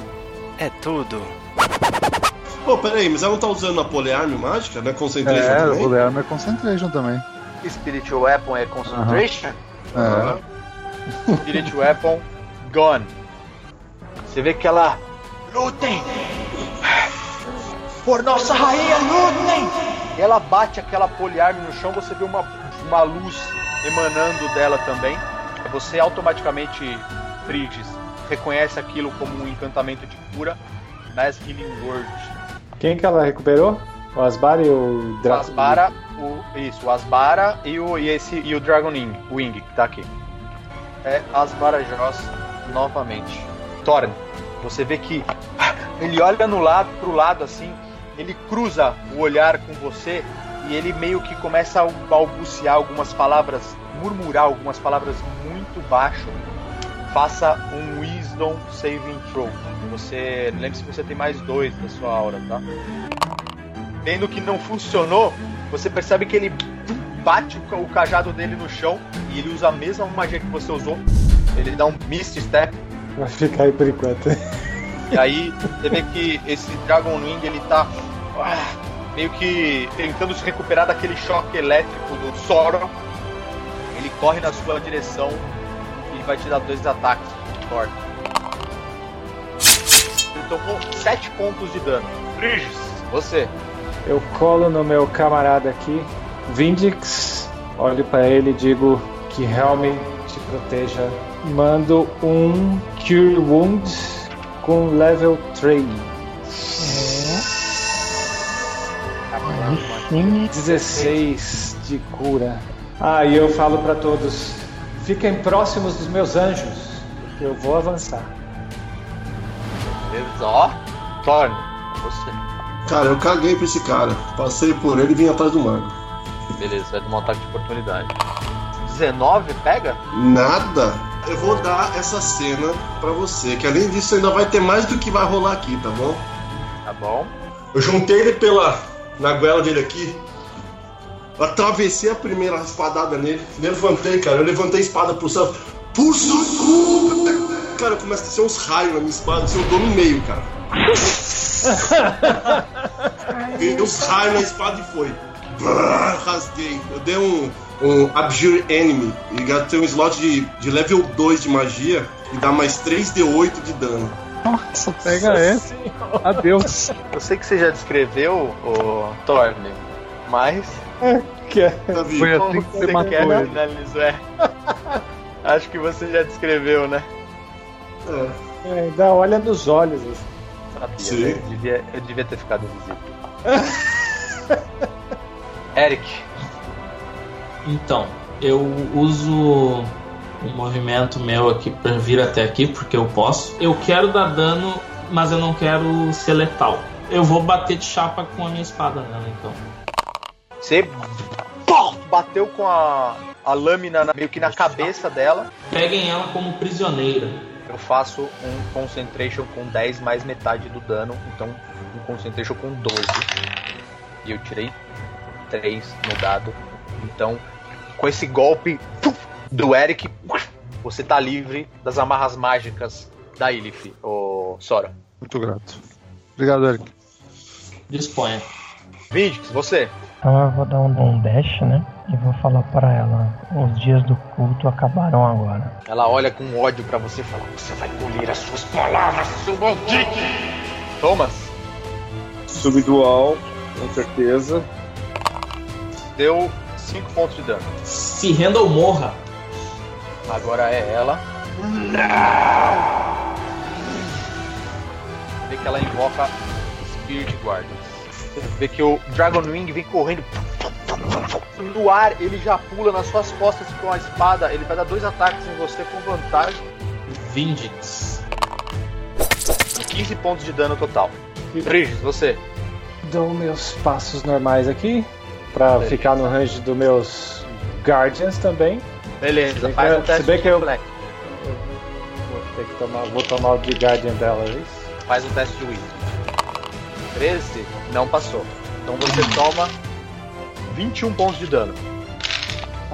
é tudo. Pô, peraí, mas ela não tá usando a polearme mágica, né? Concentration É, também? o Learm é concentration também. Spiritual weapon é concentration? É. Spirit weapon gone. Você vê que ela. Lutem! Por nossa rainha, lutem! Ela bate aquela poliarme no chão, você vê uma, uma luz emanando dela também. Você automaticamente, Friges, reconhece aquilo como um encantamento de cura. Mass Healing Word. Quem que ela recuperou? O Asbar e o O Dra... Asbara, o, isso, o Asbara e o, e esse, e o Dragon Wing, Wing, que tá aqui. É Asbara Joss novamente. Thorn, você vê que ele olha no lado, pro lado assim, ele cruza o olhar com você e ele meio que começa a balbuciar algumas palavras, murmurar algumas palavras muito baixo. Faça um Wisdom Saving Throw. Você lembre-se que você tem mais dois da sua aura, tá? Vendo que não funcionou, você percebe que ele bate o ca- o cajado dele no chão e ele usa a mesma magia que você usou. Ele dá um Mist Step Vai ficar aí por enquanto. e aí você vê que esse Dragon Wing ele tá ah, meio que tentando se recuperar daquele choque elétrico do Sauron. Ele corre na sua direção e vai te dar dois ataques. Forte. Ele tomou 7 pontos de dano. Frigis, você. Eu colo no meu camarada aqui, Vindix, olho pra ele e digo que Helm te proteja. Mando um Cure Wound com level 3. Sim, 16 de cura. Ah, e eu falo pra todos: fiquem próximos dos meus anjos. Eu vou avançar. Beleza, ó. Thorne, você. Cara, eu caguei pra esse cara. Passei por ele e vim atrás do mago. Beleza, vai tomar um ataque de oportunidade. 19 pega? Nada. Eu vou dar essa cena pra você, que além disso ainda vai ter mais do que vai rolar aqui, tá bom? Tá bom. Eu juntei ele pela. na goela dele aqui. Eu atravessei a primeira espadada nele. Levantei, cara. Eu levantei a espada pro céu. Culpa! Cara, começa a ser uns raios na minha espada, assim, eu dou no meio, cara. Dei uns raios na espada e foi. Brrr, rasguei. Eu dei um, um Abjure Enemy e gastei um slot de, de level 2 de magia e dá mais 3d8 de dano. Nossa, pega essa. Adeus. Eu sei que você já descreveu o Thorne, mas. Que Tá vivo? Foi assim que você você matou quer ele. finalizar? É. Acho que você já descreveu, né? É. é, ainda olha nos olhos. assim. Sabia, Sim. né? eu, devia, eu devia ter ficado invisível. Eric, Então, eu uso um movimento meu aqui pra vir até aqui, porque eu posso. Eu quero dar dano, mas eu não quero ser letal. Eu vou bater de chapa com a minha espada nela, então. você bateu com a, a lâmina na- meio que na cabeça dela. Peguem ela como prisioneira. Eu faço um concentration com 10 mais metade do dano, então um concentration com 12. E eu tirei 3 no dado. Então, com esse golpe do Eric, você tá livre das amarras mágicas da Ilith, ô Sora. Muito grato. Obrigado, Eric. Disponha. Vindix, você. Eu vou dar um, um dash, né? E vou falar pra ela: os dias do culto acabaram agora. Ela olha com ódio pra você e fala: Você vai colher as suas palavras, seu maldito! Thomas, Subdual, com certeza. deu 5 pontos de dano. Se renda ou morra. Agora é ela. Vê que ela invoca Spirit Guardians. Você vê que o Dragon Wing vem correndo. No ar, ele já pula nas suas costas com a espada. Ele vai dar dois ataques em você com vantagem. Vindix. 15 pontos de dano total. Brigitte, você. Dou meus passos normais aqui, pra Beleza. ficar no range dos meus Guardians também. Beleza, Se faz bem um que- teste se bem de que eu- reflexo. Vou ter que tomar, vou tomar o de Guardian dela, é isso? Faz um teste de Wisdom. 13, não passou. Então você toma 21 pontos de dano.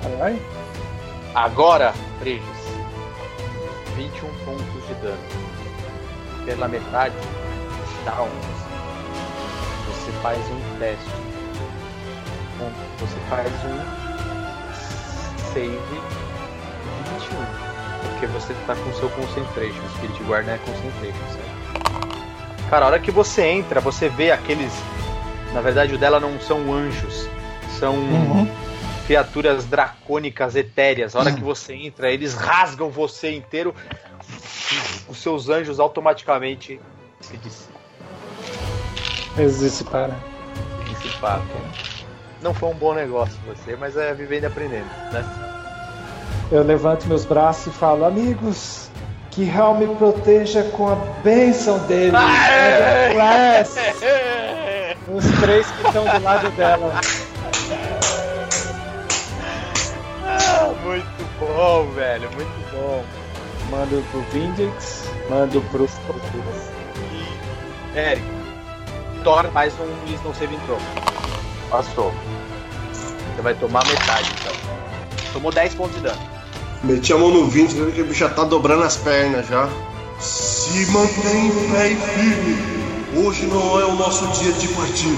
Caralho. Agora, Regis, 21 pontos de dano. Pela metade, dá 11. Você faz um teste. Você faz um save 21. Porque você tá com seu concentration. Spirit Guard não é concentration, certo? Cara, a hora que você entra, você vê aqueles. Na verdade, o dela não são anjos. São criaturas dracônicas etéreas. A hora que você entra, eles rasgam você inteiro. Os seus anjos automaticamente se dissipam. Eles dissiparam. dissipam. Não foi um bom negócio você, mas é vivendo e aprendendo, né? Eu levanto meus braços e falo, amigos, que Hel me proteja com a bênção dele. Bless Os três que estão do lado dela. Bom, velho, muito bom. Mando pro Vindix, mando pro. E Eric, Thor faz um Wisdom Save Throw. Passou. Você vai tomar metade, então. Tomou 10 pontos de dano. Meti a mão no 20, que o bicho já tá dobrando as pernas já. Se mantém em pé e firme. Hoje não é o nosso dia de partir.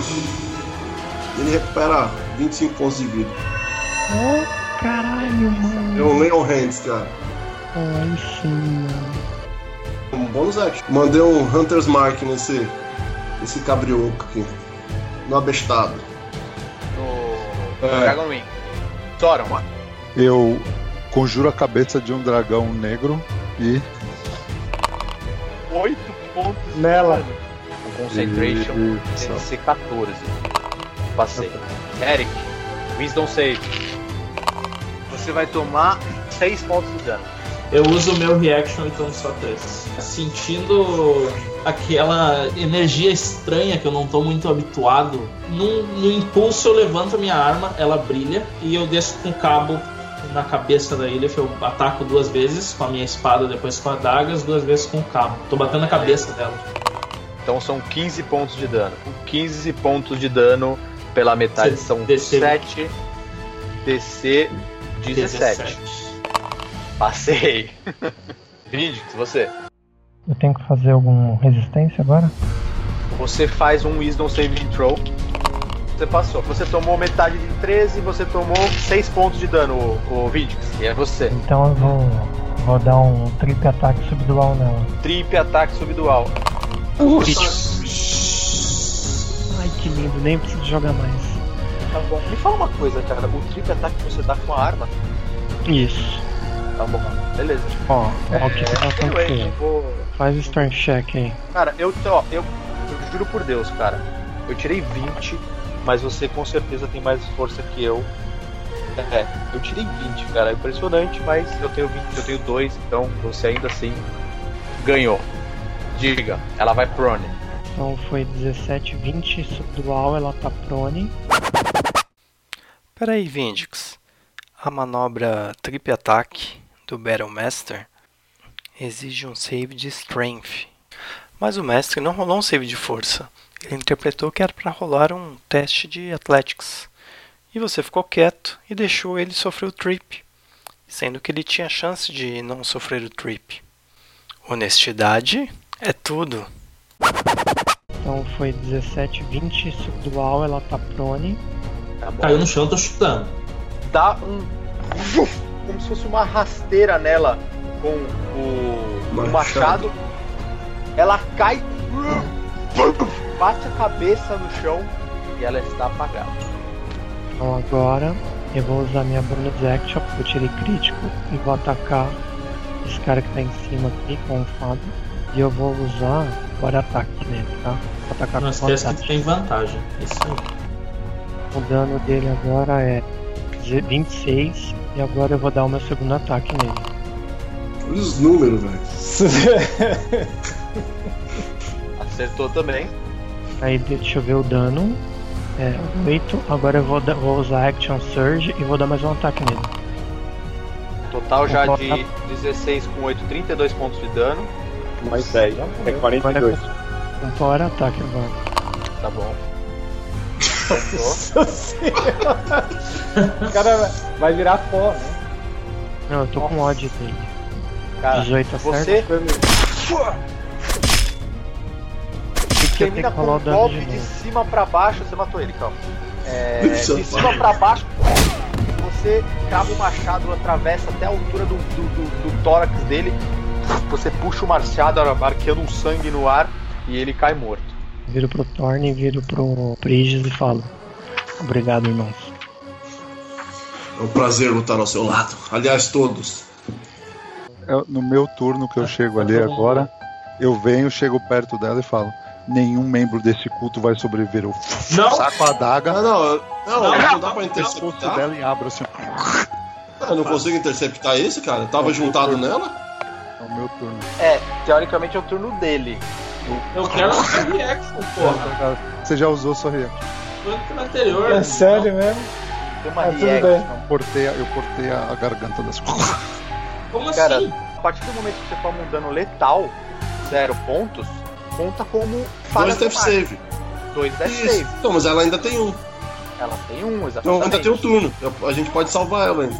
Ele recupera 25 pontos de vida. Oh, caralho, mano. É um Leon Hands, cara. Ai, sim, mano. Um bônus action. Mandei um Hunter's Mark nesse, nesse cabrioco aqui. No abestado. No É. Dragon Wing. Thoron, Eu conjuro a cabeça de um dragão negro e 8 pontos Nela. O Concentration Isso. tem que ser 14. Passei. Eric, Wisdom Save. Você vai tomar 6 pontos de dano. Eu uso o meu reaction, então só três. Sentindo aquela energia estranha que eu não tô muito habituado, no, no impulso eu levanto a minha arma, ela brilha e eu desço com o cabo na cabeça da ilha, eu ataco duas vezes com a minha espada, depois com a adaga, as duas vezes com o cabo. Tô batendo na cabeça dela. Então são 15 pontos de dano. Com 15 pontos de dano pela metade Cê- são DC. 7. DC 17. Passei. Vindix, você. Eu tenho que fazer alguma resistência agora? Você faz um Wisdom Saving Throw. Você passou. Você tomou metade de 13 você tomou 6 pontos de dano, o, o Vindix. E é você. Então eu vou, vou dar um triple ataque subdual nela. Trip ataque subdual. Ai que lindo, nem preciso jogar mais. Tá bom. Me fala uma coisa, cara. O trip ataque que você dá com a arma. Isso. Tá bom. Beleza. Ó, ó o que tá Anyway, acontecendo. vou... Faz o strength check aí. Cara, eu, ó, eu, eu juro por Deus, cara. Eu tirei 20, mas você com certeza tem mais força que eu. É, eu tirei 20, cara. É impressionante, mas eu tenho 20, eu tenho 2, então você ainda assim ganhou. Diga, ela vai prone. Então foi 17, 20 subdual, ela tá prone. Peraí, Vindix. A manobra Trip Attack do Battle Master exige um save de Strength. Mas o mestre não rolou um save de força. Ele interpretou que era para rolar um teste de Athletics. E você ficou quieto e deixou ele sofrer o trip, sendo que ele tinha chance de não sofrer o trip. Honestidade é tudo. Então foi 17, 20 subdual, ela tá prone. Tá. Caiu no chão, eu tô chutando. Dá um. Como se fosse uma rasteira nela com o, o Machado. machado. Ela cai. Bate a cabeça no chão e ela está apagada. Então agora eu vou usar minha bonus action, porque eu tirei crítico, e vou atacar esse cara que tá em cima aqui com o fado. E eu vou usar agora ataque nele, tá? Vou atacar Não com esquece que tem vantagem. Isso aí. O dano dele agora é 26 e agora eu vou dar o meu segundo ataque nele. Olha os números, velho. Acertou também. Aí deixa eu ver o dano. É 8. Agora eu vou, dar- vou usar Action Surge e vou dar mais um ataque nele. Total já Vou de 16 com 8, 32 pontos de dano. Mais 10. É Agora 42. é um power ataque agora. Tá bom. Nossa senhora. O cara vai virar pó, né? Não, eu tô com odd dele. Cara, 18 acerta. você E que termina com um golpe de de cima pra baixo. Você matou ele, calma. É, Isso, de cima pra baixo, você crava o machado, atravessa até a altura do, do, do- do tórax dele. Você puxa o machado, arqueando um sangue no ar e ele cai morto. Viro pro Thorne, viro pro Prigis e falo. Obrigado, irmãos. É um prazer lutar ao seu lado. Aliás, todos. É, no meu turno que eu chego ali agora, eu venho, chego perto dela e falo: nenhum membro desse culto vai sobreviver. Eu Não! saco a adaga, Ah, não, não, não, Não, dá pra interceptar. dela e abro assim. Eu não consigo interceptar esse, cara. Tava juntado nela. É o meu turno. É, teoricamente é o turno dele. Eu quero um reaction, porra. Você já usou sua Quanto no anterior. É sério mesmo? Tem uma Ah, tudo reaction. bem. Eu cortei, a- eu cortei a, a garganta das Como Cara, assim? a partir do momento que você toma um dano letal, zero pontos, conta como falha Dois death save. Dois death Isso. save. Então, mas ela ainda tem um. Ela tem um, Então exatamente. ainda tem o turno. A gente pode salvar ela ainda.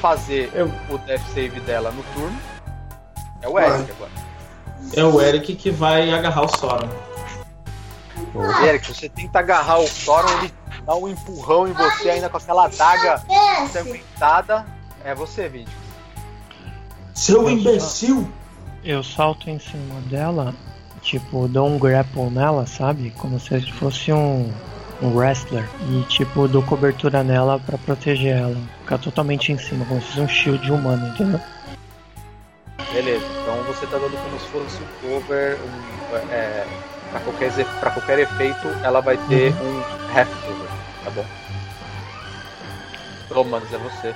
Fazer Eu- o death save dela no turno. É o Eric agora. É o Eric que vai agarrar o Sora. Eric, você tenta agarrar o Thoron, ele dá um empurrão em você ainda com aquela adaga ensanguentada. É você, vídeo. Seu imbecil! Eu salto em cima dela, tipo, dou um grapple nela, sabe? Como se fosse um, um wrestler. E, tipo, dou cobertura nela pra proteger ela. Ficar totalmente em cima, como se fosse um shield humano, entendeu? Beleza, então você tá dando como se fosse um cover. Um, é, pra, qualquer, pra qualquer efeito, ela vai ter um half cover, tá bom? Romanos, é você.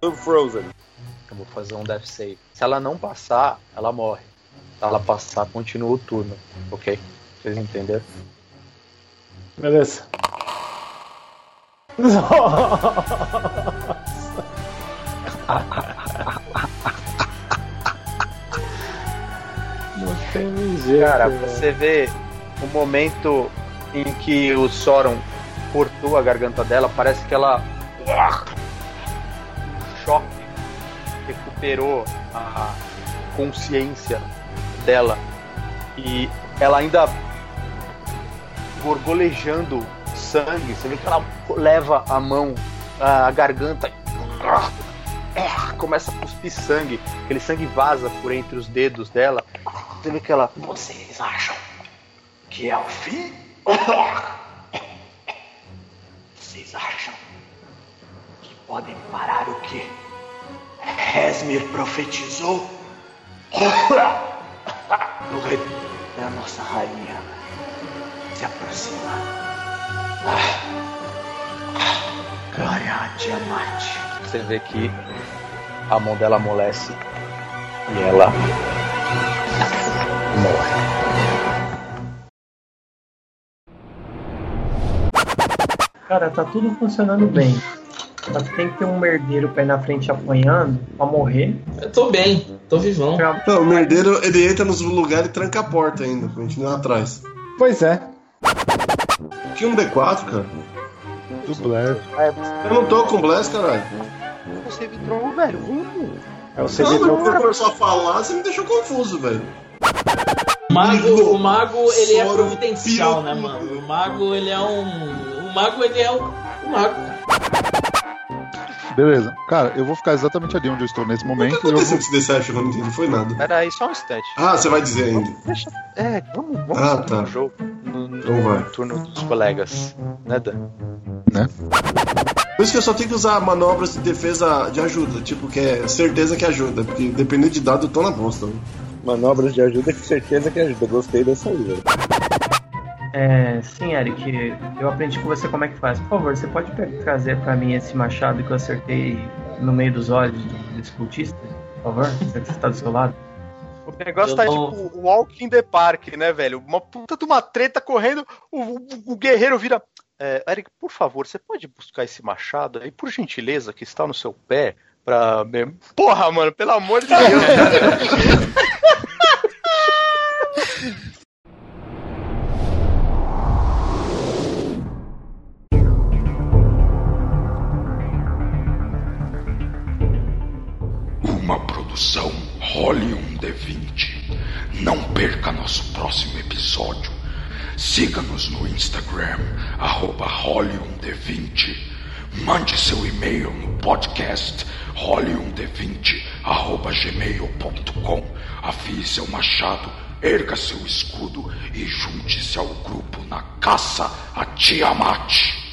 Tô Frozen. vou fazer um death save. Se ela não passar, ela morre. Se ela passar, continua o turno, ok? Vocês entenderam? Beleza. Não tem jeito. Cara, velho. você vê o momento em que o Soron cortou a garganta dela, parece que ela. Choque. Recuperou a consciência dela. E ela ainda gorgolejando sangue. Você vê que ela leva a mão, a garganta. e Começa a cuspir sangue. Aquele sangue vaza por entre os dedos dela. Você vê que ela. Vocês acham que é o fim? Vocês acham que podem parar o que Resmir profetizou? O rei da nossa rainha se aproxima. Glória a Tiamat. Você vê que a mão dela amolece e ela morre. Cara, tá tudo funcionando bem. Só que tem que ter um merdeiro pra ir na frente apanhando pra morrer. Eu tô bem, tô vivão. Não, o merdeiro ele entra nos lugares e tranca a porta ainda, continua atrás. Pois é. Que um D4, cara? Do Blair. Eu não tô com Blast, caralho. Você vitrou, velho. Vamos. É o Não, mas quando começou a falar, você me deixou confuso, velho. O mago, o mago ele é providencial, né, mano? O mago ele é um. O mago ele é um. O mago. Beleza. Cara, eu vou ficar exatamente ali onde eu estou nesse O que momento. Eu aconteceu com esse Deception? Eu não entendi, foi nada. Pera aí, só um instante. Ah, você vai dizer ainda. Deixa. É, vamos, vamos Ah, tá. o jogo no, no- Então vai. no turno dos colegas. Né, Dan? Por isso que eu só tenho que usar manobras de defesa de ajuda, tipo, que é certeza que ajuda, porque dependendo de dado eu tô na bosta. Manobras de ajuda com certeza que ajuda. Gostei dessa aí, velho. É, sim, Eric, eu aprendi com você como é que faz. Por favor, você pode trazer pra mim esse machado que eu acertei no meio dos olhos do- desse cultista? Por favor, você que está do seu lado. O negócio Eu tá não- tipo Walk in the Park, né, velho? Uma puta de uma treta correndo, o, o- o guerreiro vira. É, Eric, por favor, você pode buscar esse machado aí, por gentileza, que está no seu pé, pra. Porra, mano, pelo amor de Deus, produção Role um D20. Não perca nosso próximo episódio. Siga-nos no Instagram, arroba um D20. Mande seu e-mail no podcast role1d20 arroba gmail.com. Afie seu machado, erga seu escudo e junte-se ao grupo na caça a Tiamat.